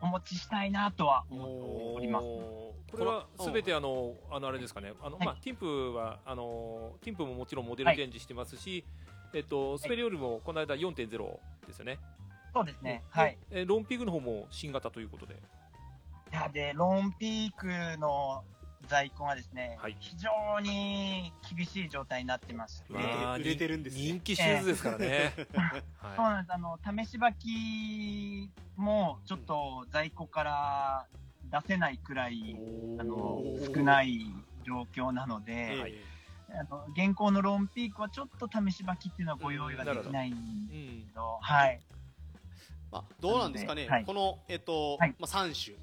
C: お持ちしたいなとは思って
A: お
C: おります。
B: ここれはすべてあのあのあれですかねあの、
C: はい
B: まあティンプはあのティンプももちろんモデルチェンジしてますし、えっとスペリオールもこの間4.0ですよね。
C: そうですね。はい。
B: えロンピーグの方も新型ということで。
C: いや、で、ローンピークの在庫がですね、
B: はい。
C: 非常に厳しい状態になってまして、
A: 売れて
B: まあ
A: 売れてるんですね。
B: 人気シューズですからね。は
C: そうなんです。あの、試し履きも、ちょっと在庫から出せないくらい、あの、少ない状況なの
A: え
C: で、
B: はい。
C: あの現行のローンピークはちょっと試し履きっていうのはご用意ができないんで
B: い。うん
C: すけど、はい。
A: まあ、どうなんですかね、
C: はい。
A: この、えっと
C: はい。
A: まあ、3種、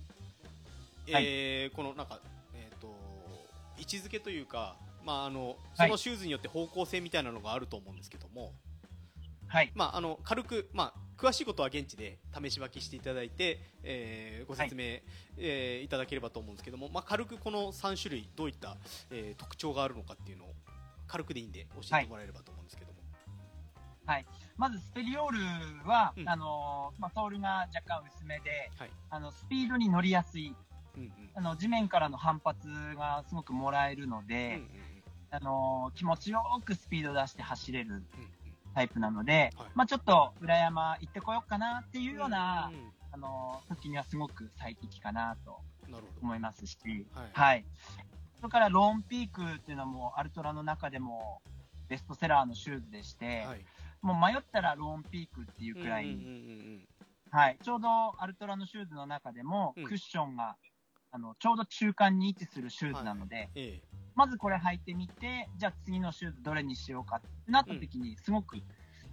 A: えーこのなんか、えっと位置づけというか、まあ、あのそのシューズによって方向性みたいなのがあると思うんですけども、
C: はい。
A: まあ、あの軽く、まあ、詳しいことは現地で試し履きしていただいて、えーご説明、えーいただければと思うんですけども、まあ、軽くこの3種類どういった、えー特徴があるのかっていうのを軽くでいいんで教えてもらえればと思うんですけども。
C: まずスペリオールは、
A: うん。
C: あの、まあ、ソールが若干薄めで、
A: はい。
C: あの、スピードに乗りやすい、
A: うんうん。
C: あの、地面からの反発がすごくもらえるの
A: うん
C: で、
A: うん。
C: あの、気持ちよくスピード出して走れるタイプなので、
A: はい。
C: まあちょっと裏山行ってこようかなっていうような、
A: うん
C: あの、時にはすごく最適かなと思いますし、
A: はい。
C: はい。それからローンピークっていうのもアルトラの中でもベストセラーのシューズでして、
A: はい。
C: もう迷ったらローンピークっていうくらい、
A: うんうんうんうん。
C: はい。ちょうどアルトラのシューズの中でも
A: うん。
C: クッションが、あの、ちょうど中間に位置するシューズなので、
A: え
C: まずこれ履いてみて、じゃあ次のシューズどれにしようかってなった時に、すごく、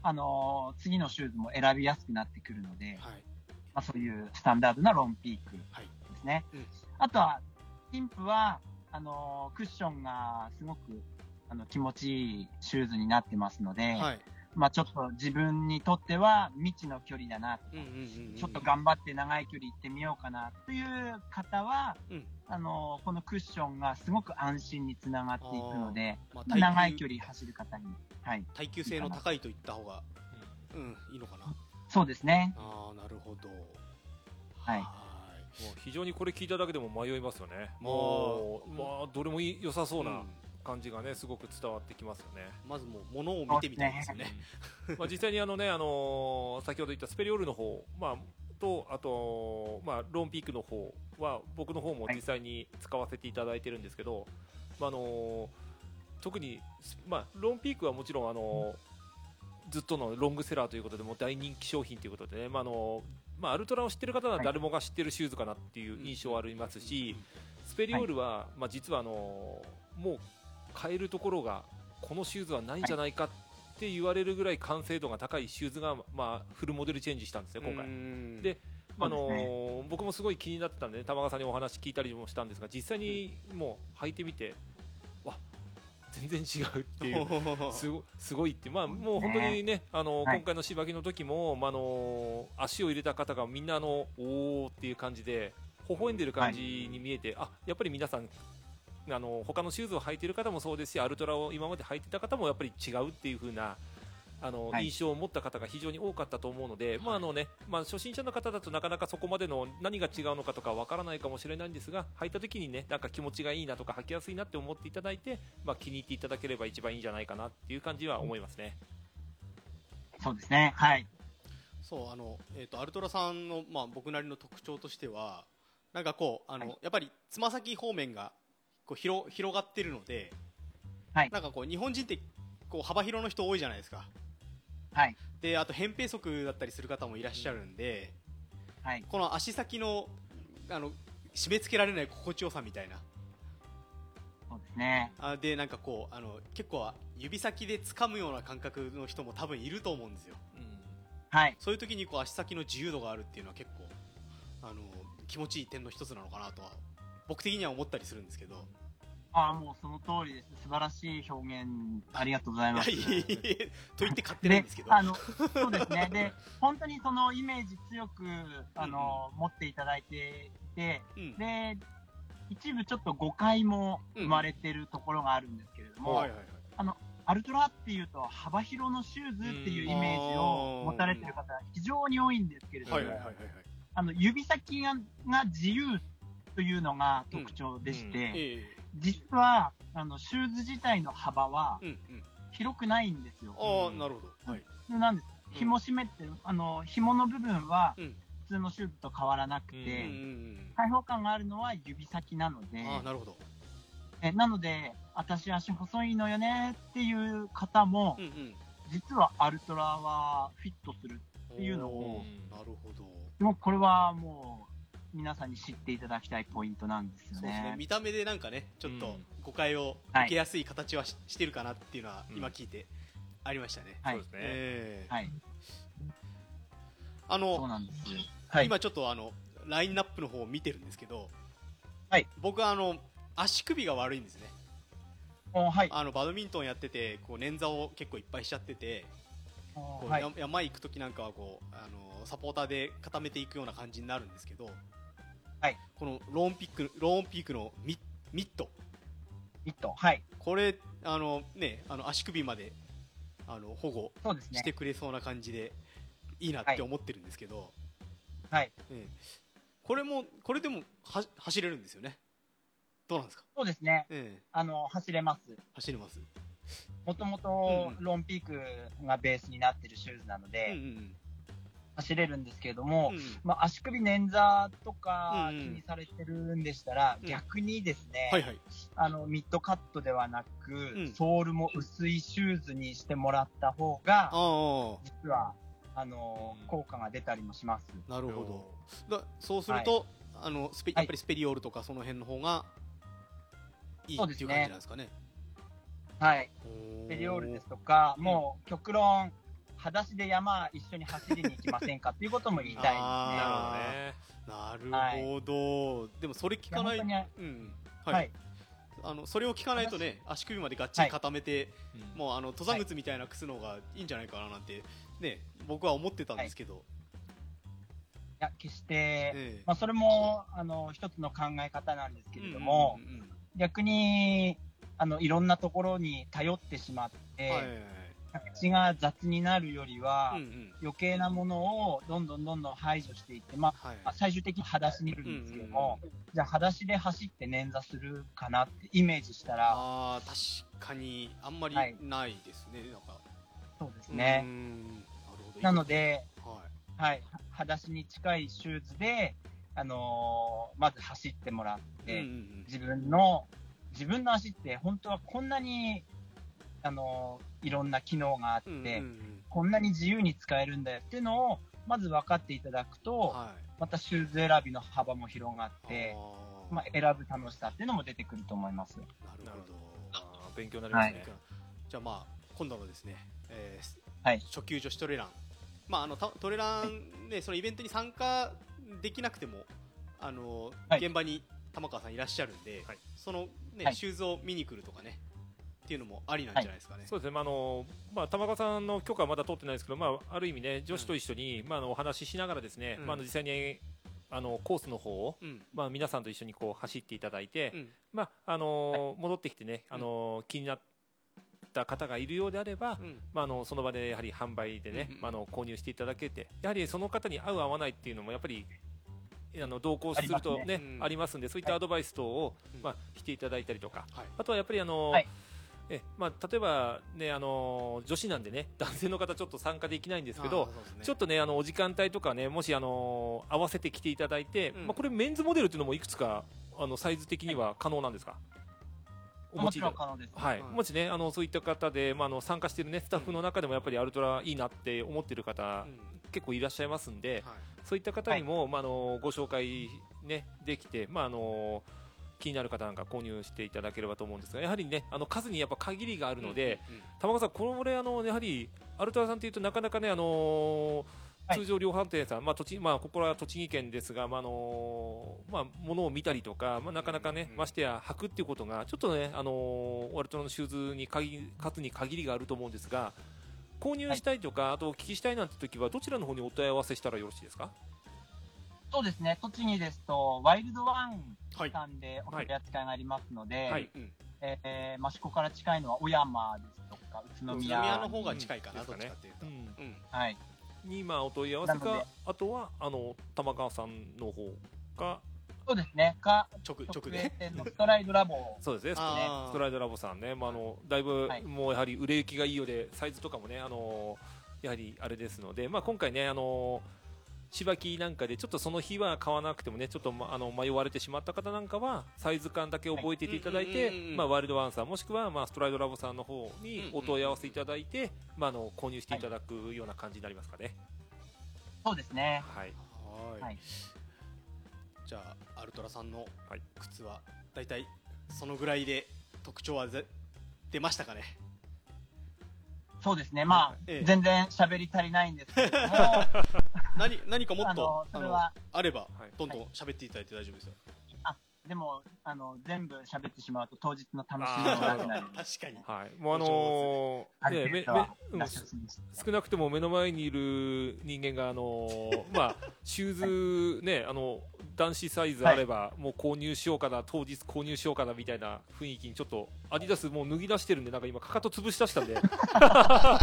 C: あのー次のシューズも選びやすくなってくるので、
A: えはい。
C: まあ、そういうスタンダードなロンピーク
A: はい
C: ですね。
A: うん。
C: あとは、ティンプは、あのークッションがすごくあの気持ちいいシューズになってますので、
A: はい
C: まあちょっと自分にとっては未知の距離だな、
A: うんうんうんうん。
C: ちょっと頑張って長い距離行ってみようかなという方は、
A: うん。
C: あのーこのクッションがすごく安心につながっていくので、
A: まあ
C: まあ長い距離走る方に、はい、
A: 耐久性の高いといった方がうんいいのかな。
C: そうですね。
A: ああなるほど。
C: はい。
A: い。
B: もう非常にこれ聞いただけでも迷いますよね。
A: まあ
B: もう、まあ、どれもいい良さそう
A: うん。
B: な感じがね、すごく伝わってきますよね。
A: まずもう物を見てみたいですよね。
B: まあ実際にあのね、あのー先ほど言ったスペリオールの方、まあ、と、あと、まあ、ロンピークの方は、僕の方も実際に使わせていただいてるんですけど、まあ、あのー特に、まあ、ロンピークはもちろん、あのーずっとのロングセラーということでもう大人気商品ということでね、まああのまあ、アルトラを知ってる方は誰もが知ってるシューズかなっていう印象はありますし、スペリオールは、まあ、実はあのもう買えるところがこのシューズはないんじゃないかって言われるぐらい完成度が高いシューズが、まあ、フルモデルチェンジしたんですね、今回。
A: 回
B: でまああの
C: そうです
B: 僕もすごい気になってたんで、ね、玉川さんにお話聞いたりもしたんですが実際にもう履いてみてわ全然違うっていう すごすごいって、まあ、もう本当にね、あの
C: はい。
B: 今回の芝木の時も、まあ、あの足を入れた方がみんなあのおーっていう感じで微笑んでる感じに見えて、あやっぱり皆さんあの他のシューズを履いてる方もそうですしアルトラを今まで履いてた方もやっぱり違うっていう風なあの、
C: はい
B: 印象を持った方が非常に多かったと思うので、まああのねまあ、初心者の方だとなかなかそこまでの何が違うのかとかわからないかもしれないんですが履いた時にねなんか気持ちがいいなとか履きやすいなって思っていただいて、まあ、気に入っていただければ一番いいんじゃないかなっていう感じは思いますね。
C: そうですね。はい。
A: そうあの、えー、とアルトラさんの、まあ、僕なりの特徴としてはなんかこうあの、
C: はい
A: やっぱりつま先方面がこう広広がってるので、
C: はい
A: なんかこう日本人ってこう幅広の人多いじゃないですか
C: はい。
A: であと扁平足だったりする方もいらっしゃるんで
C: はい。
A: この足先のあの締め付けられない心地よさみたいな
C: そうですね。
A: あでなんかこうあの結構指先で掴むような感覚の人も多分いると思うんですよ
C: はい。
A: そういう時にこう足先の自由度があるっていうのは結構あの気持ちいい点の一つなのかなとは僕的には思ったりするんですけど。
C: ああ、もうその通りです。素晴らしい表現、ありがとうございます。
A: いやいえいえと言って買ってないんですけど。
C: あの、そうですね。で、本当にそのイメージ強く、あの、持っていただいていて、
A: うん。
C: で、一部ちょっと誤解も生まれてるところがあるんですけれども、
A: はいはいはい。
C: アルトラっていうと幅広のシューズっていうイメージを持たれてる方が非常に多いんですけれども、あの指先がが自由というのが特徴でして、実は、あの、シューズ自体の幅は広くないんですよ。
A: ああなるほど。はい。
C: なんです。紐締めてる、あの、紐の部分は
A: うん。
C: 普通のシューズと変わらなく
B: うん
C: て、開放感があるのは指先なので。
A: うん、ああなるほど。
C: えなので、私足細いのよねっていう方も
A: うん、うん。
C: 実はアルトラはフィットする。っていうのを
A: なるほど。
C: もうこれはもう、皆さんに知っていただきたいポイントなんですよ
A: そうですね
C: ね。
A: 見た目でなんかねちょっと
B: うん
A: 誤解を
C: はい
A: 受けやすい形はし,、してるかなっていうのは
B: うん
A: 今聞いてありましたね、
C: はい
B: そうですね。
A: ええ
C: はい。
A: あ
C: そう
A: の、
C: なんです。はい。
A: 今ちょっとあのラインナップの方を見てるんですけど、
C: はい、
A: 僕はあの足首が悪いんですね
C: おはい。
A: あのバドミントンやっててこう捻挫を結構いっぱいしちゃっててこう、
C: はい
A: や。山行く時なんかはこうあのサポーターで固めていくような感じになるんですけど、
C: はい
A: このローンピックローンピークのミミット
C: ミット。はい。
A: これあのねあの足首まであの保護して。くれそうな感じでいいなって思ってるんですけど、
C: はい。
A: ええこれもこれでもは走れるんですよねどうなんですか、
C: そうですね。
A: ええ
C: あの、走れます。
A: 走れます
C: もともと
A: うんうん
C: ロンピークがベースになってるシューズなの
A: うん
C: で、
A: うん
C: 走れるんですけれど
A: う
C: も、
A: んうん。
C: まあ、足首捻挫とか気にされてるんでしたら、
A: うん。
C: 逆にですね、
A: はいはい。
C: あの、ミッドカットではなく、
A: ん。
C: ソールも薄いシューズにしてもらった方が、
A: あ
C: 実は、あの
B: うん。
C: 効果が出たりもします。
A: あなるほど。だそうすると、あのスペ
C: はい。
A: やっぱりスペリオールとかその辺の方がいい
C: そうですね
A: っていう感じなんですかね。
C: はい。
A: お
C: ペリオールですとか、
A: うん。
C: もう極論、裸足で山一緒に走りに行きませんかっていうことも言いたいですね。
A: あ
B: なるほどね。
A: なるほど、でもそれ聞かない
C: いや
A: うん。
C: は、
A: はい。い、あのそれを聞かないとね足首までがっちり固めて、
B: うん。
A: もうあの登山靴みたいな靴の方がいいんじゃないかななんてね僕は思ってたんですけど、
C: い。や、決して、
A: ええ。
C: まあ、それも、あの、一つの考え方なんですけれども、
A: うんうんうん。
C: 逆に、あの、いろんなところに頼ってしまって、
A: はいはいはい
C: 着地が雑になるよりは、
A: うんうん。
C: 余計なものをどんどんどんどん排除していって、ま
A: はい。
C: あ、最終的に裸足にいるんですけども、じゃあ裸足で走って捻挫するかなってイメージしたら、
A: あー確かにあんまり
C: はい。
A: ないですね、なんか。
C: そうですね。
A: う。ん。なるほど。
C: なので、
A: はい。
C: はい、は裸足に近いシューズで、あのーまず走ってもらって、
A: うんうんうん。
C: 自分の、自分の足って本当はこんなに、あのーいろんな機能があって、
A: うんうんうん。
C: こんなに自由に使えるんだよっていうのを、まず分かっていただくと、
A: はい。
C: またシューズ選びの幅も広がって、
A: あー。
C: まあ、選ぶ楽しさっていうのも出てくると思います。
A: なるほど。
B: 勉強になりますね。
A: じゃあまあ今度のですね、えー
C: はい。
A: 初級女子トレラン、まあ、あのたトレラン、ね、そのイベントに参加できなくてもあの、
C: はい。
A: 現場に玉川さんいらっしゃるんで、
B: はい。
A: その、ね
C: はい。
A: シューズを見に来るとかねっていうのもありなんじゃないですかね。
B: そうですね、まああのまあ、玉川さんの許可はまだ取ってないですけど、まあ、ある意味ね、女子と一緒に、まあ、あのお話ししながらですね、
A: うん。
B: まあ、実際にあのコースの方を、
A: うん。
B: まあ、皆さんと一緒にこう走っていただいて、
A: うん。
B: まああの戻ってきてね、あの気になった方がいるようであれば、
A: うん。
B: まあ、あのその場でやはり販売でね、
A: うんうん
B: まあ、あの購入していただけて、やはりその方に合う合わないっていうのもやっぱりあの同行するとね
C: あります
A: ん。
B: で、そういったアドバイス等を、
A: うん。
B: まあ、していただいたりとか、
A: はい。
B: あとはやっぱりあの、
C: はい
B: えまあ、例えば、ね、あの女子なんでね 男性の方ちょっと参加できないんですけど
A: ね。
B: ちょっとねあのお時間帯とかねもしあの合わせてきていただいて、
A: うん。
B: まあ、これメンズモデルっていうのもいくつかあのサイズ的には可能なんですか、お持
C: もち
B: ちいた
C: ろん可能です。
B: はい、
A: はい
B: もしねあのそういった方で、まあ、あの参加している、ね、スタッフの中でもやっぱりアルトラいいなって思ってる方、
A: うん。
B: 結構いらっしゃいますんで、
A: はい。
B: そういった方にも、まあ、あのご紹介、ね、できて、まあ、あの気になる方なんか購入していただければと思うんですがやはりねあの数にやっぱ限りがあるので、
A: うんうん
B: 玉川さん、これあのやはりアルトラさんというとなかなかね、あの
C: はい。
B: 通常量販店さん、まあ栃まあ、ここは栃木県ですが、まああのまあ、物を見たりとか、まあ、なかなかね、
A: うん
B: ましてや履くっていうことが、ちょっとね、あのアルトラのシューズに限り数に限りがあると思うんですが、購入したいとか、あとお聞きしたいなんて時は、どちらの方にお問い合わせしたらよろしいですか？
C: そうですね、栃木ですと、ワイルドワン
A: はい
C: さんでお取り扱いがありますので、
B: はい。
A: うん。
C: えー、益子から近いのは小山ですとか、宇都
A: 宇都
C: 宮。
A: 宮の方が近いかな、
B: うん
A: どっちかっていうと、
B: うん。
A: うん。
C: はい。
B: に、まあ、お問い合わせかあとはあの玉川さんの方が
C: そうですね。か、
A: 直直で。
C: ストライドラボ。
B: そうですね。ストライドラボさんね、まあ、あのだいぶ
C: はい。
B: もうやはり売れ行きがいいようでサイズとかもねあのやはりあれですので、まあ、今回ねあの芝木なんかでちょっとその日は買わなくてもねちょっと、まあの迷われてしまった方なんかはサイズ感だけ覚えていていただいて、まあ、ワイルドワンさんもしくは、まあ、ストライドラボさんの方にお問い合わせいただいて、まあ、あの購入していただくような感じになりますかね。
C: そうですね。
B: はい。
A: はい。
C: はい。
A: じゃあアルトラさんの
B: はい。
A: 靴はだいたいそのぐらいで特徴はぜ出ましたかね？
C: そうですね。まあ、
A: ええ。
C: 全然喋り足りないんですけれども、
A: 何何かもっと
C: あの、それは、
A: あれば
B: はい。
A: どんどん喋っていただいて大丈夫ですよ、
C: でも、あの、全部喋ってしまうと当日の楽しみがなくなる。
A: 確かに。
B: はい、もうあの
C: あ
B: ーね。め
C: る程度は
B: めうん
C: 出してほしいんです
B: 少なくとも目の前にいる人間が、あのーまあ、シューズ、ね、あの男子サイズあれば、もう購入しようかな、当日購入しようかなみたいな雰囲気にちょっと、アディダスもう脱ぎ出してるんで、なんか今、かかと潰し出したんで、ア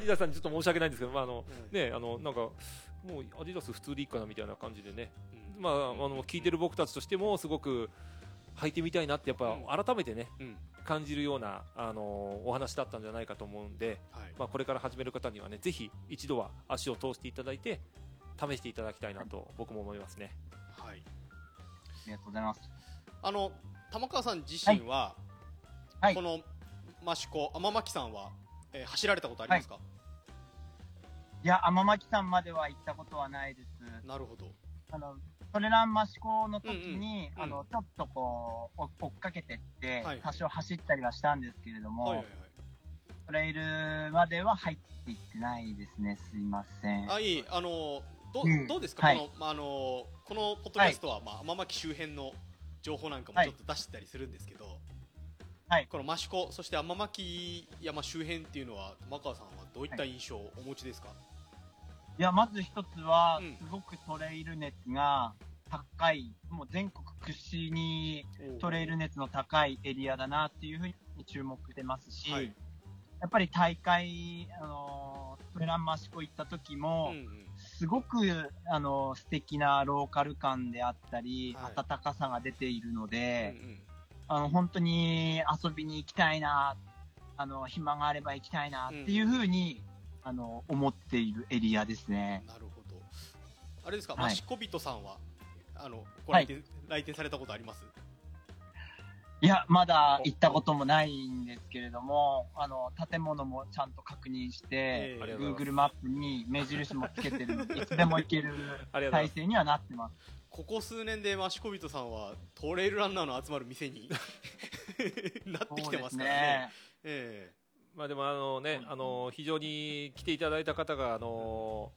B: ディダスさんにちょっと申し訳ないんですけど、まああのね、あのなんか、もうアディダス普通でいいかなみたいな感じでね、
A: うん。
B: まあ、あの聞いてる僕たちとしても、すごく履いてみたいなって、やっぱ改めてね、
A: うん。
B: 感じるような、あのお話だったんじゃないかと思うんで。
A: はい。
B: まあ、これから始める方にはねぜひ一度は足を通していただいて試していただきたいなと僕も思いますね。
C: りがとうございます。
A: あの玉川さん自身は、
C: はい。
A: この益子天巻さんは、えー走られたことありますか、
C: い。や、天巻さんまでは行ったことはないです。
A: なるほど。
C: あの、トレラン益子の時に、
A: うんうん。
C: あの、ちょっとこう、追追っかけてって、
A: はい。
C: 多少走ったりはしたんですけれども、
A: はいはい
C: トレイルまでは入っていってないですね。すいません。
A: はいあいいあのど,、
C: うん。
A: どうですか、
C: はい。
A: このまああのこのポッドキャストは、まあ、天巻周辺の情報なんかも
C: はい
A: ちょっと出してたりするんですけど、
C: はい。
A: この益子そして天巻山周辺っていうのは玉川さんはどういった印象をお持ちですか、
C: い。や、まず一つは
A: うん、
C: すごくトレイル熱が高い、もう全国屈指にトレイル熱の高いエリアだなっていうふうに注目してますし、
A: はい。
C: やっぱり大会、あのトレラン益子行った時も、
A: うんうん
C: すごく、あの素敵なローカル感であったり、
A: はい。
C: 温かさが出ているので、
A: うんうん。
C: あの、本当に遊びに行きたいな、あの、暇があれば行きたいなっていうふうに、あの、思っているエリアですね。
A: なるほど。あれですか、
C: はい。
A: 益子人さんはあのご来店,、来店されたことあります？
C: いや、まだ行ったこともないんですけれども、あの、建物もちゃんと確認して、
A: ええ。
B: ありがとうござい
C: Google マップに目印もつけてるので、いつでも行ける
B: ありがとうございます。
C: 体制にはなってます。
A: ここ数年で益子人さんはトレイルランナーの集まる店に なってきてますからね。え
B: まあでもあのね、あの非常に来ていただいた方があの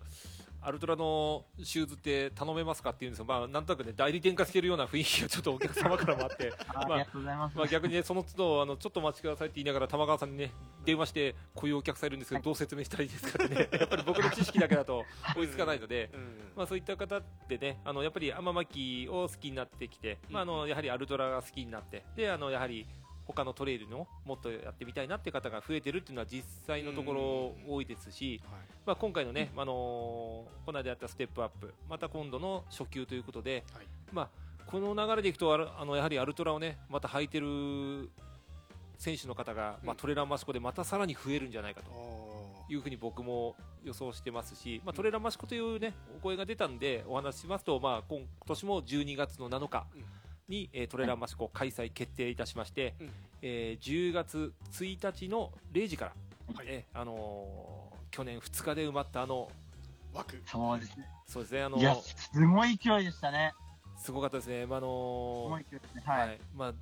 B: アルトラのシューズって頼めますかっていうんですよ、まあ、なんとなくね代理店化してるような雰囲気がちょっとお客様からもあって、
C: あありがとうございます。
B: まあ逆にねその都度あのちょっとお待ちくださいって言いながら玉川さんにね電話してこういうお客さんいるんですけどどう説明したらいいですかってね。やっぱり僕の知識だけだと追いつかないので。
A: え。うん
B: まあ、そういった方ってね、あのやっぱり天巻を好きになってきて、まあ、あのやはりアルトラが好きになって、であのやはり他のトレイルのもっとやってみたいなって方が増えてるっていうのは実際のところ多いですし、
A: はい。
B: まあ、今回のね、あのこの間やったステップアップ、また今度の初級ということで、
A: はい。
B: まあ、この流れでいくとあのやはりアルトラをねまた履いてる選手の方が、まあ、
A: うん
B: トレランマシコでまたさらに増えるんじゃないかと。
A: あ
B: いうふうに僕も予想してますし、まあ、トレーラーマシコという、ね、お声が出たんでお話ししますと、まあ、今年も12月の7日に、えートレーラーマシコ開催決定いたしまして、
A: うん。
B: えー10月1日の0時から、
A: はい。
B: えーあのー去年2日で埋まったあの
A: ー枠。
C: そうですね。
B: そうですねあの
C: いや、すごい勢いでしたね。
B: すごかったですね、まああ
C: すご
B: の
C: い勢いですね。
B: ー
C: はい。
B: まあ、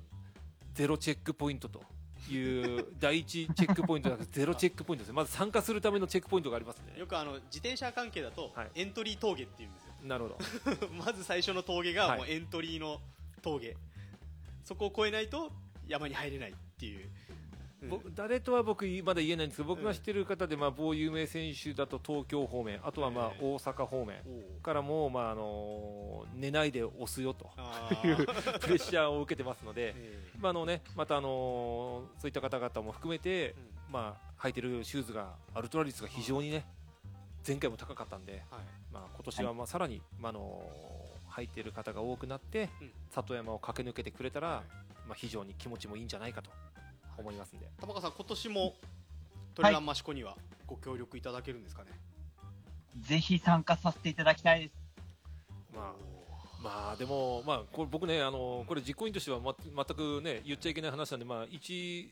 B: ゼロチェックポイントという 第一チェックポイントじゃなくてゼロチェックポイントですね。まず参加するためのチェックポイントがありますね。
A: よくあの自転車関係だと、
B: はい。
A: エントリー峠っていうんですよ。
B: なるほど。
A: まず最初の峠が
B: はい。
A: もうエントリーの峠、そこを越えないと山に入れないっていう、うん。
B: 僕誰とは僕まだ言えないんですけど僕が知ってる方で、まあ、某有名選手だと東京方面あとはまあ
A: ええ。
B: 大阪方面からも、まああの寝ないで押すよと
A: あ
B: いう
A: ー。
B: プレッシャーを受けてますので、
A: え
B: まああのね、また、あのそういった方々も含めてまあ、履いてるシューズがアルトラ率が非常にね前回も高かったんで、
A: はい。
B: まあ、今年はまあさらに、まああの入っている方が多くなって、
A: うん。
B: 里山を駆け抜けてくれたら、
A: はい。
B: まあ、非常に気持ちもいいんじゃないかと思いますんで、
A: 玉川さん今年もトレランマシコにはご協力いただけるんですかね、
C: ぜひ参加させていただきたいです。
B: まあまあでも、まあ、これ僕ね、あのこれ実行委員としては、ま、全くね、言っちゃいけない話なんで、まあ、一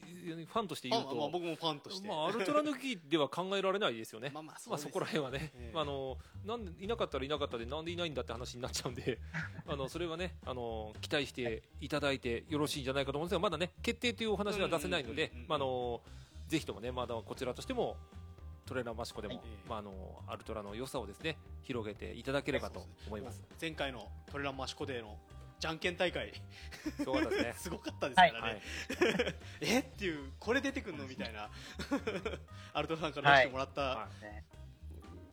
B: ファンとして言うと、
A: あまあ僕もファンとして、
B: まあ、アルトラ抜きでは考えられないですよね。
A: まあまあ
B: まあ、そこら辺はね、
A: ええ
B: まあ、あのなんでいなかったらいなかったでなんでいないんだって話になっちゃうんであのそれはねあの期待していただいてよろしいんじゃないかと思うんですがまだね決定というお話は出せないのでぜひともねまだこちらとしてもトレーラーマシコでも、
A: はい。
B: まあ、あのアルトラの良さをですね広げていただければと思います。
A: 前回のトレランマシコデーのじゃんけん大会。
B: すごかったですね。
A: すごかったですからね、
B: はい、
A: え？っていうこれ出てくんの？みたいな。アルトさんから出してもらった
B: はい。
C: ね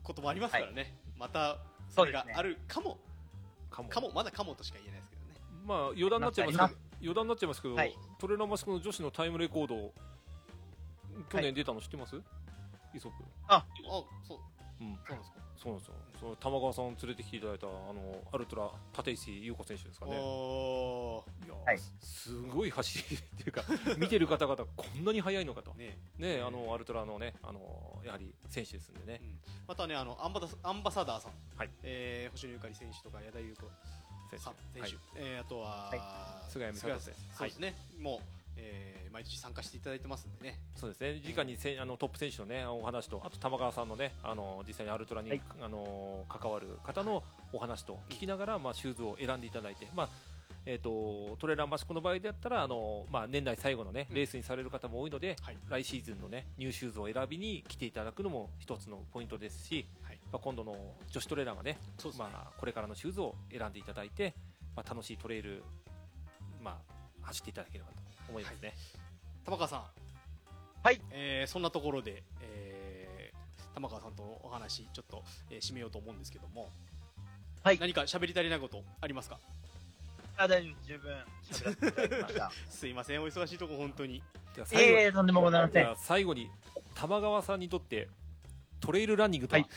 A: こともありますからね、また
C: そ
A: れがあるかも。
B: かも。
A: かも。まだかもとしか言えないですけどね。
B: まあ余談になっちゃいますけ
C: あ
B: ど余談になっちゃいますけど、
C: はい。
B: トレーラーマシコの女子のタイムレコード去年出たの知ってます、イソップ
A: あそう。
B: うん。
A: そうなんですか？
B: そうなんですよ。その玉川さん連れてきていただいたあのアルトラ立石優子選手ですかね。
A: お
B: いや、
C: はい。
B: すごい走りっていうか 見てる方々こんなに速いのかと。
A: ーね。
B: ねあのアルトラのねあのやはり選手ですんでね。
A: う。ん。またねあのアンバダアンバサダーさん、
B: はい。
A: えー星野ゆかり選手とか矢田優子
B: 選手。
A: 選手、
B: はい。
A: えーあとは、
C: は
B: 菅谷美里選手。
A: そうですね、もう、えー毎年参加していただいてますんでね。
B: そうですね。直にせんあのトップ選手のねお話とあと玉川さんのねあの実際にアルトラに、
C: はい。
B: あの関わる方のお話と聞きながらまあシューズを選んでいただいてまあ。えー、とトレーラーマシコの場合だったらあの、まあ、年内最後の、ね、レースにされる方も多いので、
A: はい。
B: 来シーズンの、ね、ニューシューズを選びに来ていただくのも一つのポイントですし、
A: はい。
B: まあ、今度の女子トレーラーがね
A: ね、
B: まあ、これからのシューズを選んでいただいて、まあ、楽しいトレイル、まあ、走っていただければと思いますね。
A: 玉川さん。
C: はい、
A: えーそんなところで、えー玉川さんとお話ちょっと、えー締めようと思うんですけども、
C: はい。
A: 何か喋り足りないことありますか？
C: あ大丈夫、十分喋らせていただきました。
A: すいません。お忙しいとこ本当に。
C: ええとんでもございません。
B: では最後に玉川さんにとってトレイルランニングとは、
C: はい。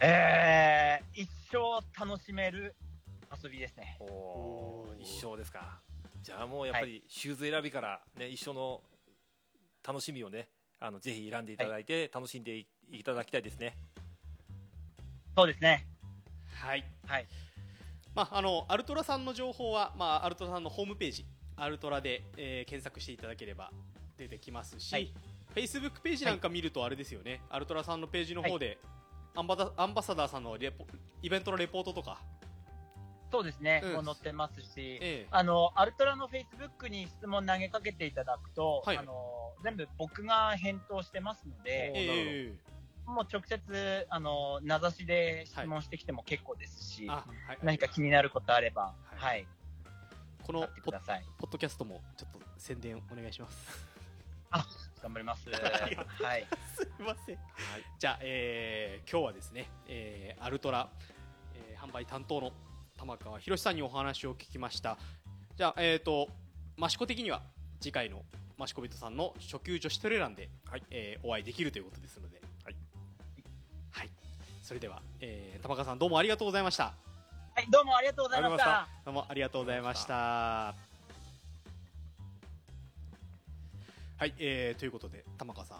C: えー、一生楽しめる遊びですね。
B: お
A: お
B: 一生ですか。じゃあもうやっぱりシューズ選びから、ね、一緒の楽しみをねあのぜひ選んでいただいて、楽しんでいいただきたいですね。
C: そうですね。
A: はい。
C: はい。
A: まあ、あのアルトラさんの情報は、まあ、アルトラさんのホームページアルトラで、えー検索していただければ出てきますし、
C: はい。
A: フェイスブックページなんか見るとあれですよね、アルトラさんのページの方で、アンバダアンバサダーさんのレポイベントのレポートとか、
C: そうですね。
A: うん。
C: もう載ってますし、
A: ええ。
C: あの、アルトラのフェイスブックに質問投げかけていただくと、
A: はい。
C: あの、全部僕が返答してますので、
A: え
C: もう直接、あの、名指しで質問してきても結構ですし、
A: はい、
C: 何か気になることあれば、
A: はい。
C: はい、
A: このポッドキャストもちょっと宣伝お願いします。
C: 頑張ります。はい。
A: すいません、じゃあ、えー今日はですね、えーアルトラ、えー販売担当の玉川博さんにお話を聞きました。じゃあえっ、と益子的には次回の益子人さんの初級女子トレランで、
B: はい。
A: えーお会いできるということですので。
B: はい、
A: はい、それでは、えー玉川さんどうもありがとうございました。
C: はい、どうもありがとうございました。
A: どうもありがとうございました。はい、えーということで玉川さん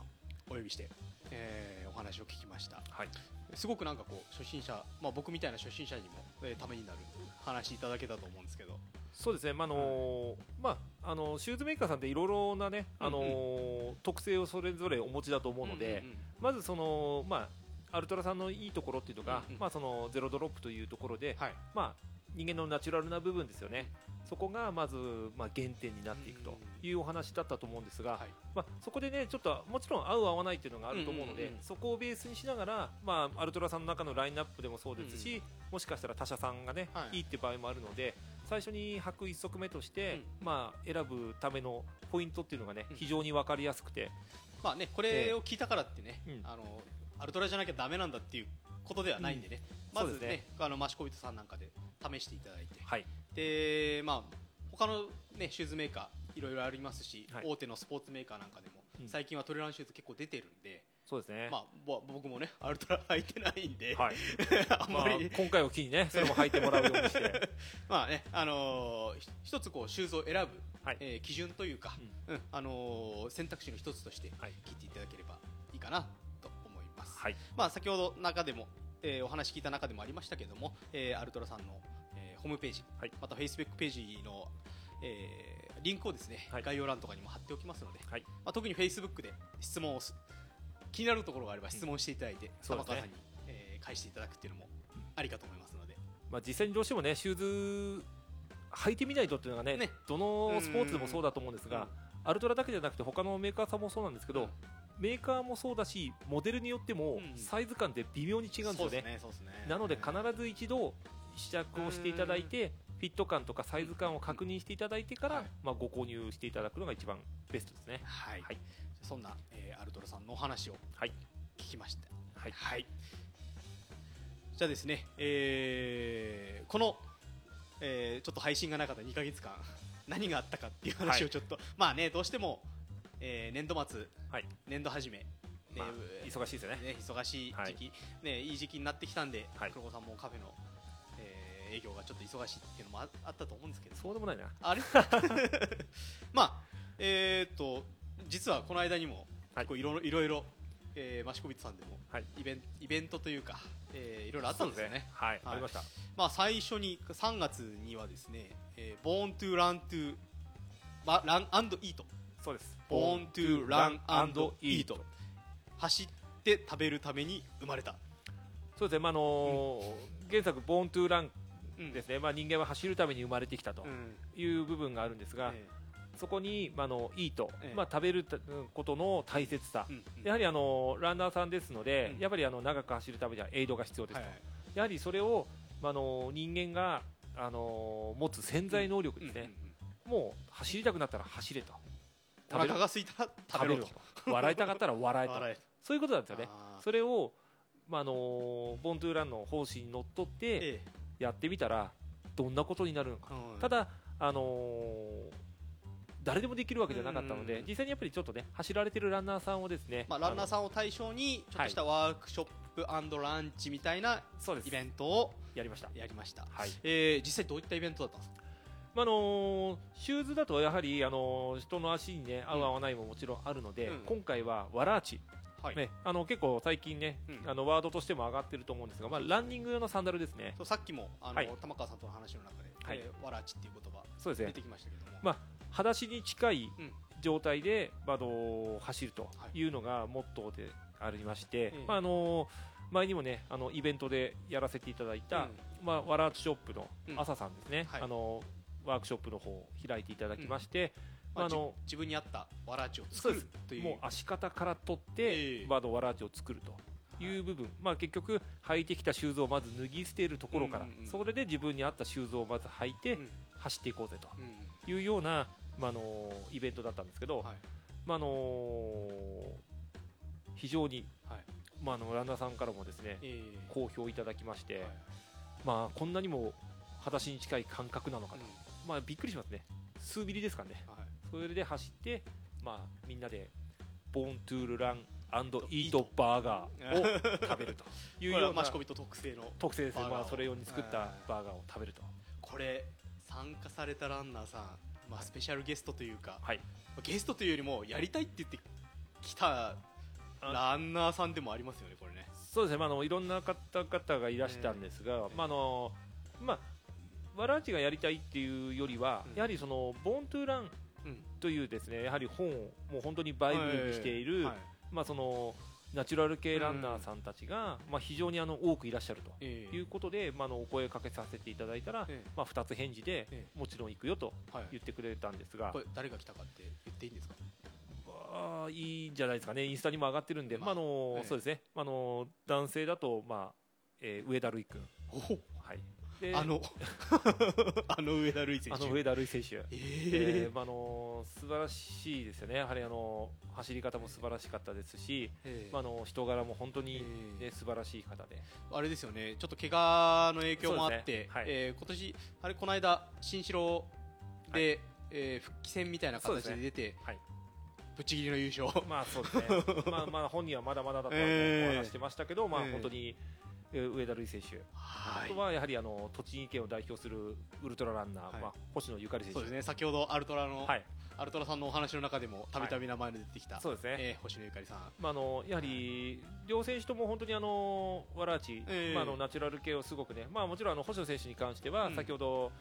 A: お呼びして、えーお話を聞きました。
B: はい
A: すごくなんかこう初心者、まあ、僕みたいな初心者にも、えーためになる話いただけたと思うんですけど。
B: そうですね、まああのまあ、あのシューズメーカーさんっていろいろなね、あの
A: うん。
B: 特性をそれぞれお持ちだと思うので、
A: んんん。
B: まずその、まあ、アルトラさんのいいところっていうのが、
A: うんうん。
B: まあ、そのゼロドロップというところで、
A: はい。
B: まあ、人間のナチュラルな部分ですよね、そこがまず、まあ、原点になっていくというお話だったと思うんですが、
A: はい。
B: まあ、そこでね、ちょっともちろん合う合わないっていうのがあると思うので、そこをベースにしながら、まあ、アルトラさんの中のラインナップでもそうですし、もしかしたら他社さんがね、
A: はい。
B: い、いって場合もあるので、最初に履く1足目として、
A: う
B: まあ、選ぶためのポイントっていうのがね、
A: うん。
B: 非常に分かりやすくて、
A: まあねこれを聞いたからってね、
B: うん。
A: あのアルトラじゃなきゃダメなんだっていうことではないんでね、まずね
B: ね。
A: あのマシコビトさんなんかで試していただいて。
B: はい、
A: でまあ他のねシューズメーカーいろいろありますし、
B: はい。
A: 大手のスポーツメーカーなんかでも、
B: うん。
A: 最近はトレランシューズ結構出てるんで
B: そうですね、
A: まあ、ぼ僕もねアルトラ履いてないんで、
B: はい。
A: あん
B: まあ
A: まり、、
B: 今回を機にねそれも履いてもらうようにして。
A: まあね、あのーひ一つこうシューズを選ぶ、
B: はい
A: えー基準というか、うん。あのー選択肢の一つとして
B: はい。
A: 聞いていただければいいかなと思います。
B: はい。
A: まあ、先ほど中でも、えーお話聞いた中でもありましたけども、えーアルトラさんの、えーホームページ、
B: はい。
A: またフェイスブックページの、えーリンクをですね、
B: はい。
A: 概要欄とかにも貼っておきますので、
B: はい。
A: まあ、特にフェイスブックで質問をす気になるところがあれば質問していただいて、
B: そうですね。
A: 玉川さんに、えー返していただくっていうのもありかと思いますので、
B: まあ、実際にどうしてもねシューズ履いてみないとっていうのがね
A: ね。
B: どのスポーツでもそうだと思うんですが、アルトラだけじゃなくて他のメーカーさんもそうなんですけど、
A: うん。
B: メーカーもそうだしモデルによっても
A: うん。
B: サイズ感って微妙に違うんですよね,、
A: そうですね
B: なので必ず一度試着をしていただいてフィット感とかサイズ感を確認していただいてから、
A: はい。
B: まあ、ご購入していただくのが一番ベストですね。
A: はい、
B: はい。
A: そんな、えーアルトラさんのお話を
B: はい。
A: 聞きました。
B: はい。
A: じゃあですね、えーこの、えーちょっと配信がなかった2ヶ月間、何があったかっていう話をちょっと、まあね、どうしても、えー年度末、
B: はい。
A: 年度始め、ね
B: まあ忙しいですよね。
A: ね忙しい時期、ね、いい時期になってきたんで、
B: はい。
A: 黒子さんもカフェの、えー営業がちょっと忙しいっていうのもああったと思うんですけど、
B: そうでもないな。
A: あれ？まあ、えーっと、実はこの間にも、
B: はい。
A: こういろいろいろいろ、えー、マシコビットさんでも、
B: はい。
A: イベンイベントというか、えーいろいろあったんですよね。
B: はい、
A: はい。
B: ありました。
A: まあ、最初に3月にはですね、えー、Born to Run to Run and Eat
B: そうです。
A: Born to Run and Eat 走って食べるために生まれた、
B: そうですね、まああのー原作「ボーントゥーラン
A: うん
B: ですね、まあ、人間は走るために生まれてきたと
A: うん。
B: いう部分があるんですが、
A: え
B: そこに、まあ、あのいいと、
A: ええ。
B: まあ、食べることの大切さ、
A: ーうん。うん。
B: やはりあのランナーさんですので、
A: うん。
B: やっぱりあの長く走るためにはエイドが必要ですと、
A: はいはい。
B: やはりそれを、まあ、あの人間があの持つ潜在能力ですね、
A: うんうんうん
B: もう走りたくなったら走れと。
A: お腹が空いたら食べ
B: ると。笑いたかったら笑えと。
A: 笑え。
B: そういうことなんですよね。それを、まああのボントゥーランの方針にのっとって
A: え
B: やってみたらどんなことになるのか、
A: えうん
B: ただ、あのー誰でもできるわけじゃなかったので、
A: うん。
B: 実際にやっぱりちょっとね走られてるランナーさんをですね、
A: まあ、ランナー
B: ん
A: さんを対象にちょっとしたワークショップランチみたいなイベントを
B: やりました、
A: やりました、
B: はい。
A: えー実際どういったイベントだったんですか？
B: まああのーシューズだとやはり、あのー人の足に、ね、合う合わないももちろんあるので、
A: うん。
B: 今回はワラーチ、
A: はい。
B: ね、あの結構最近ね、
A: うん。
B: あのワードとしても上がってると思うんですが、まあ、ランニング用のサンダルですね。
A: そうさっきもあの、
B: はい。
A: 玉川さんとの話の中で、
B: はい。
A: えーわらちっていう言葉
B: そうですね。
A: 出てきましたけども、
B: まあ裸足に近い
A: うん。
B: 状態で、まああの走ると
A: はい。
B: いうのがモットーでありまして、
A: ええ
B: まああの前にもねあのイベントでやらせていただいた、
A: うん。
B: まあ、ワラーチショップの
A: うん。
B: 朝さんですね、
A: はい。
B: あのワークショップの方を開いていただきまして、
A: まあ
B: あの
A: じ自分に合ったわらちを作るという。
B: もう足型から取って、
A: え
B: ードワラーチを作ると。い。う部分、まあ、結局履いてきたシューズをまず脱ぎ捨てるところから、
A: うんうんうん
B: それで自分に合ったシューズをまず履いて
A: うん。
B: 走っていこうぜと。
A: うん
B: いうような、まあ、あのイベントだったんですけど、
A: はい。
B: まああの非常に、
A: はい。
B: まあ、あのランナーさんからもですね
A: えー
B: 好評いただきまして、
A: はい。
B: まあ、こんなにも裸足に近い感覚なのかと、
A: うん。
B: まあ、びっくりしますね。数ミリですからね。
A: はい
B: それで走って、まあ、みんなでボーントゥールランイートバーガーを 食べるというような
A: はマシコビット特製の
B: 特製ですね、まあ、それ用に作った
A: はい。
B: バーガーを食べると、
A: これ参加されたランナーさん、まあ、スペシャルゲストというか
B: はい、
A: ゲストというよりもやりたいって言ってきたランナーさんでもありますよねこれね。
B: そうですね、まあ、あのいろんな方々がいらしたんですが、まああのまあ、ワラーチがやりたいっていうよりは、
A: うん。
B: やはりそのボーントゥーラン
A: うん
B: というですねやはり本をもう本当にバイブルにしている、
A: はい。
B: まあ、そのナチュラル系ランナーさんたちが、まあ、非常にあの多くいらっしゃると
A: ええ。
B: いうことで、まあ、あのお声かけさせていただいたら、
A: ええ。
B: まあ、2つ返事で、
A: え
B: もちろん行くよと
A: はい。
B: 言ってくれたんですが。
A: こ、れ誰が来たかって言っていいんですか？
B: あーいいんじゃないですかね、インスタにも上がってるんで、
A: まあ
B: の
A: ええ。
B: そうですね、あの男性だと、まあえー上田瑠衣君、はい、で
A: あの あの上田瑠衣選手。
B: あの上田瑠衣選手、
A: え
B: え
A: ー
B: ーまああの素晴らしいですよね、やはりあの走り方も素晴らしかったですし、
A: えー。
B: まあ、あの人柄も本当に、
A: え
B: ね、素晴らしい方で、
A: あれですよね。ちょっと怪我の影響もあって、
B: ね。はい。
A: えー今年あれこの間新城で、えー復帰戦みたいな形で出て、
B: はい。
A: ぶっちぎりの優勝。
B: まあそうですね。まあまあ本人はまだまだだと話してましたけど、まあ
A: ええ
B: 本当にえー上田瑠衣選手、
A: は
B: あとはやはりあの栃木県を代表するウルトラランナー、
A: はい。
B: まあ、星野ゆかり選手。
A: そうですね。先ほどアルトラの、
B: はい、
A: アルトラさんのお話の中でもたびたび名前の出てきた、
B: そうですね、
A: えー星野ゆかりさん。
B: まあ、あのやはり両選手とも本当にあのわらあち、
A: ええ
B: まあ、あのナチュラル系をすごくね、まあ、もちろんあの星野選手に関しては
A: うん。
B: 先ほど、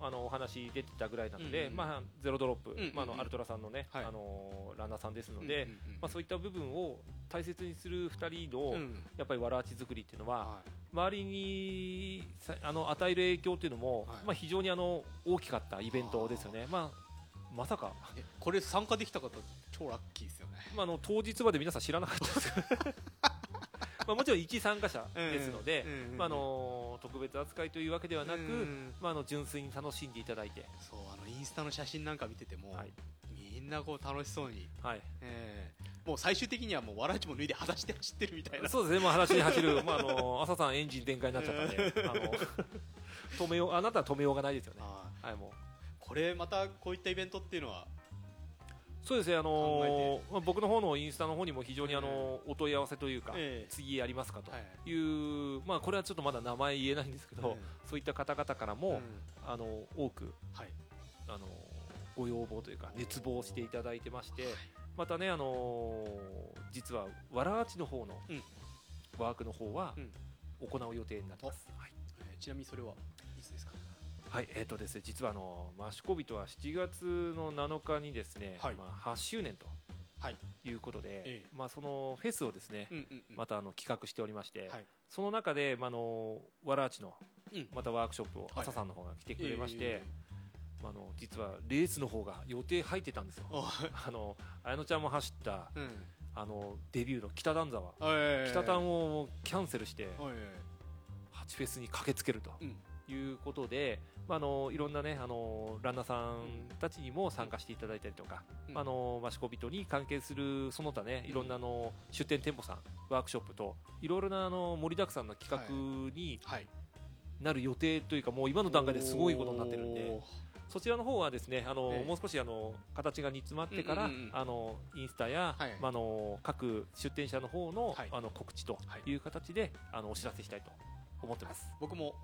B: あのお話出てたぐらいなので、
A: うんうん
B: まあ、ゼロドロップ、
A: うんうんうん。
B: まあ、あのアルトラさんのね、
A: はい。
B: あのランナーさんですので、
A: うんうんうん
B: まあ、そういった部分を大切にする2人の、
A: うん。
B: やっぱりわらあち作りっていうのは、
A: はい。
B: 周りにさあの与える影響っていうのも、
A: はい。
B: まあ、非常にあの大きかったイベントですよね。まあまさか、
A: えこれ参加できた方超ラッキーですよね。
B: まあ、あの当日まで皆さん知らなかったです まあもちろん一参加者ですので、まあ、あの特別扱いというわけではなく、
A: うん
B: まあ、あの純粋に楽しんでいただいて、
A: そうあのインスタの写真なんか見てても、
B: はい。
A: みんなこう楽しそうに、
B: はい、
A: えーもう最終的にはもうわらちも脱いで裸足で走ってるみたいな。
B: そうですね、まあ、話に走る、まあ、あの朝さんエンジン全開になっちゃったんで、あの止めよう。あなたは止めようがないですよね。はい、もう。
A: これまたこういったイベントっていうのは
B: そうですね、あの
A: 考
B: まあ、僕の方のインスタの方にも非常にあの、お問い合わせというか、
A: ええ。
B: 次やりますかと
A: はい。
B: いう、まあ、これはちょっとまだ名前言えないんですけど、
A: うん
B: そういった方々からも、
A: うん。
B: あの多く
A: はい。
B: あのご要望というか熱望していただいてまして、またね、あの実はわらあちの方の
A: うん。
B: ワークの方は
A: うん。
B: 行う予定になってます。はい。
A: えーちなみにそれは？
B: はい、えっ、とですね、実はあの益子人は7月の7日にですね、
A: はい。
B: まあ8周年と
A: はい。
B: いうことで、
A: ええ。
B: まあそのフェスをですね、
A: うんうんうん。
B: またあの企画しておりまして、
A: はい。
B: その中で、まあ、あのわらあちの
A: うん。
B: またワークショップを
A: はい。
B: 朝さんの方が来てくれまして、
A: え
B: まあ、あの実はレースの方が予定入ってたんですよ。あの綾乃ちゃんも走った
A: うん。
B: あのデビューの北丹沢。
A: えー
B: 北丹をキャンセルして
A: おい。
B: 8フェスに駆けつけると。
A: うん
B: いうことで、まあ、あのいろんなねあのランナーさんたちにも参加していただいたりとか、
A: うん。
B: あの益子人に関係するその他ねいろんなあの出店店舗さんワークショップといろいろなあの盛りだくさんの企画に
A: はい。
B: なる予定というかもう今の段階ですごいことになってるんでそちらの方はですねあの、
A: ええ。
B: もう少しあの形が煮詰まってから、
A: うんうんうん。
B: あのインスタや、
A: はい。
B: まあ、あの各出店者の方の,、
A: はい。
B: あの告知と
A: はい。
B: いう形で、あのお知らせしたいと思ってます。
A: 僕も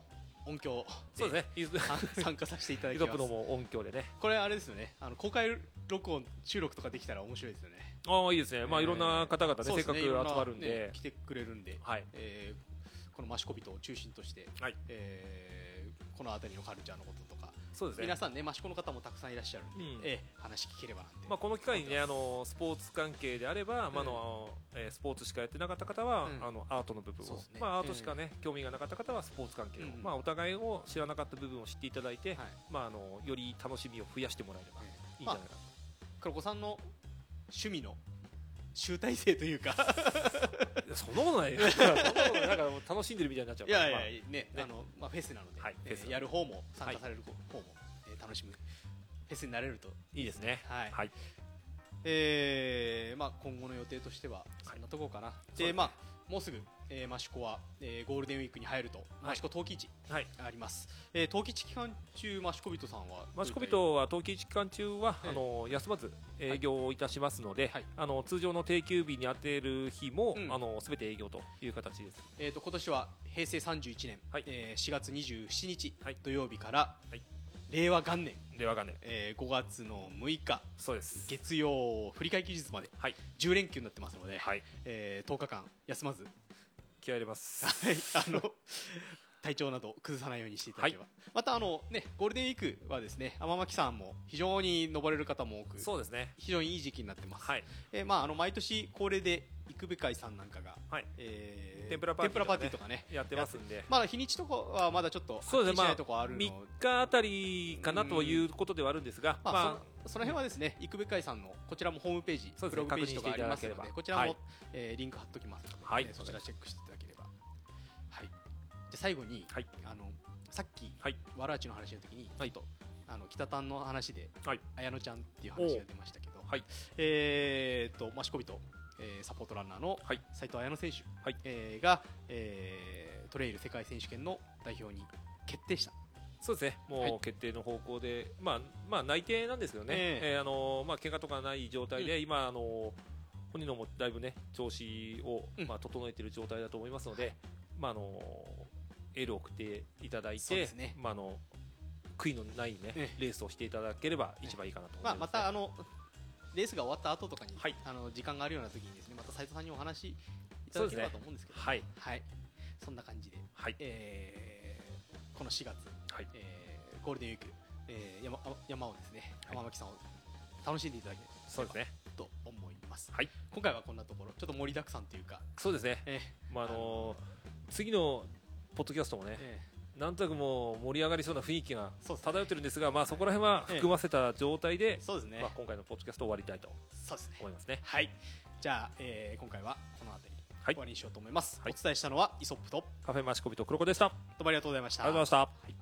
A: 音響
B: そうですね。
A: 参加させていただきます。
B: も音響でね。
A: これあれですよね。あの公開録音収録とかできたら面白いですよね。
B: ああいいですね。まあ
A: ええ
B: いろんな方々ね、
A: そう
B: せっかく集まるんで。
A: ね、来てくれるんで。
B: はい。
A: えーこの益子人を中心として、
B: はい。
A: えーこの辺りのカルチャーのこととか、
B: そうですね。
A: 皆。さんね益子の方もたくさんいらっしゃるんで、
B: うん。
A: えー話聞ければ
B: まあこの機会にねあのスポーツ関係であれば、まあのえースポーツしかやってなかった方は、
A: うん。
B: あのアートの部分を。まあアートしかね、興味がなかった方はスポーツ関係を、
A: うん。
B: まあお互いを知らなかった部分を知っていただいて、
A: はい。
B: まああのより楽しみを増やしてもらえればいいんじゃないかな。
A: 黒子さんの趣味の集大成というか。
B: そんなことないよ。そんなことない。なんか楽しんでるみたいになっちゃうから。
A: いやいや
B: まあ
A: ねあのまあ、フェスなので、
B: はい
A: えーやる方も参加される方も、えー楽しむフェスになれると
B: いいですね。
A: はい。
B: はい。
A: えーまあ、今後の予定としてはそんなところかな、でまあ、もうすぐ、えー、益子は、えーゴールデンウィークに入ると、
B: はい。
A: 益子陶器市
B: はい
A: あります、えー、陶器市期間中益子人さんは
B: 益子人は冬季期間中は、
A: ええ
B: あの休まず営業いたしますので、
A: はい。
B: あの通常の定休日に当てる日も、
A: うん。
B: あのすべて営業という形です。
A: えー、と今年は平成31年、
B: はい。
A: えー4月27日、
B: はい。
A: 土曜日から、
B: はい
A: 令和元年、
B: でわかんね
A: えー5月の6日。
B: そうです。
A: 月曜振り替え期日まで。
B: はい。
A: 10連休になってますので、
B: はい。
A: えー10日間休まず。
B: 気合い入れます。
A: はい、あの体調など崩さないようにしていただければ、またあの、ね、ゴールデンウィークはですね天巻さんも非常に登れる方も多く
B: そうですね。
A: 非常にいい時期になってます、
B: はい。
A: えーまあ、あの毎年恒例で幾部会さんなんかが、
B: はい。
A: えー
B: 天ぷらパーティーとかね
A: 天ぷらパーティーとかね
B: やってますんで。
A: まだ日にちとかはまだちょっと
B: そうですね。
A: はっきりしないとこあるの
B: 3日あたりかなということではあるんですが、
A: まあ
B: ま
A: そその辺はですね、幾部会さんのこちらもホームページ、
B: ね。
A: ブログページとかありますので、こちらも、
B: はい。
A: えーリンク貼っときますので、
B: はい。
A: えーそちらチェックして最後に、
B: はい。
A: あのさっき、
B: はい。
A: わらあちの話の時に、
B: はい。
A: ちょっとあの北谷の話で、
B: はい。
A: 綾乃ちゃんっていう話が出ましたけど、
B: はい。
A: えーっと益子人、えーサポートランナーの
B: はい。
A: 斉藤綾乃選手、
B: はい。
A: えーが、えートレイル世界選手権の代表に決定した。
B: そうですね、も
A: はい。う
B: 決定の方向で、まあ、まあ内定なんですけどね、
A: え
B: え。ーあのまあ怪我とかない状態で、今、あの本人のもだいぶね調子を、
A: うん。
B: まあ整えている状態だと思いますので、まああのエールを送っていただいて、
A: ね。
B: まああの悔いのないね、
A: え
B: レースをしていただければ一番いいかなと思い
A: まあ、
B: ます、
A: またあのレースが終わった後とかに、
B: はい。
A: あの時間があるような時にですねまた斉藤さんにお話いただければと思うんですけど。
B: はい。
A: はい、そんな感じで、
B: はい。
A: えーこの4月、
B: はい。
A: えーゴールデンウィーク、えー山山をですね
B: はい。
A: 天巻さんを楽しんでいただければ
B: そうですね。
A: と思います、
B: はい。
A: 今回はこんなところちょっと盛りだくさんというか、
B: そうですね、
A: え
B: まああの次のポッドキャストもね
A: ー、え。
B: なんとなくもう盛り上がりそうな雰囲気が漂ってるんですが、まあそこら辺は含ませた状態で
A: ー、そうですね、
B: まあ今回のポッドキャストを終わりたいと。
A: そうですね。
B: 思いますね。
A: はい。じゃあ、えー今回はこの辺り
B: はい。
A: 終わりにしようと思います、
B: はい。
A: お伝えしたのはイソップと
B: カフェマシコビと黒子でした。あり
A: どうもありがとうございました。
B: がとうございました。
A: はい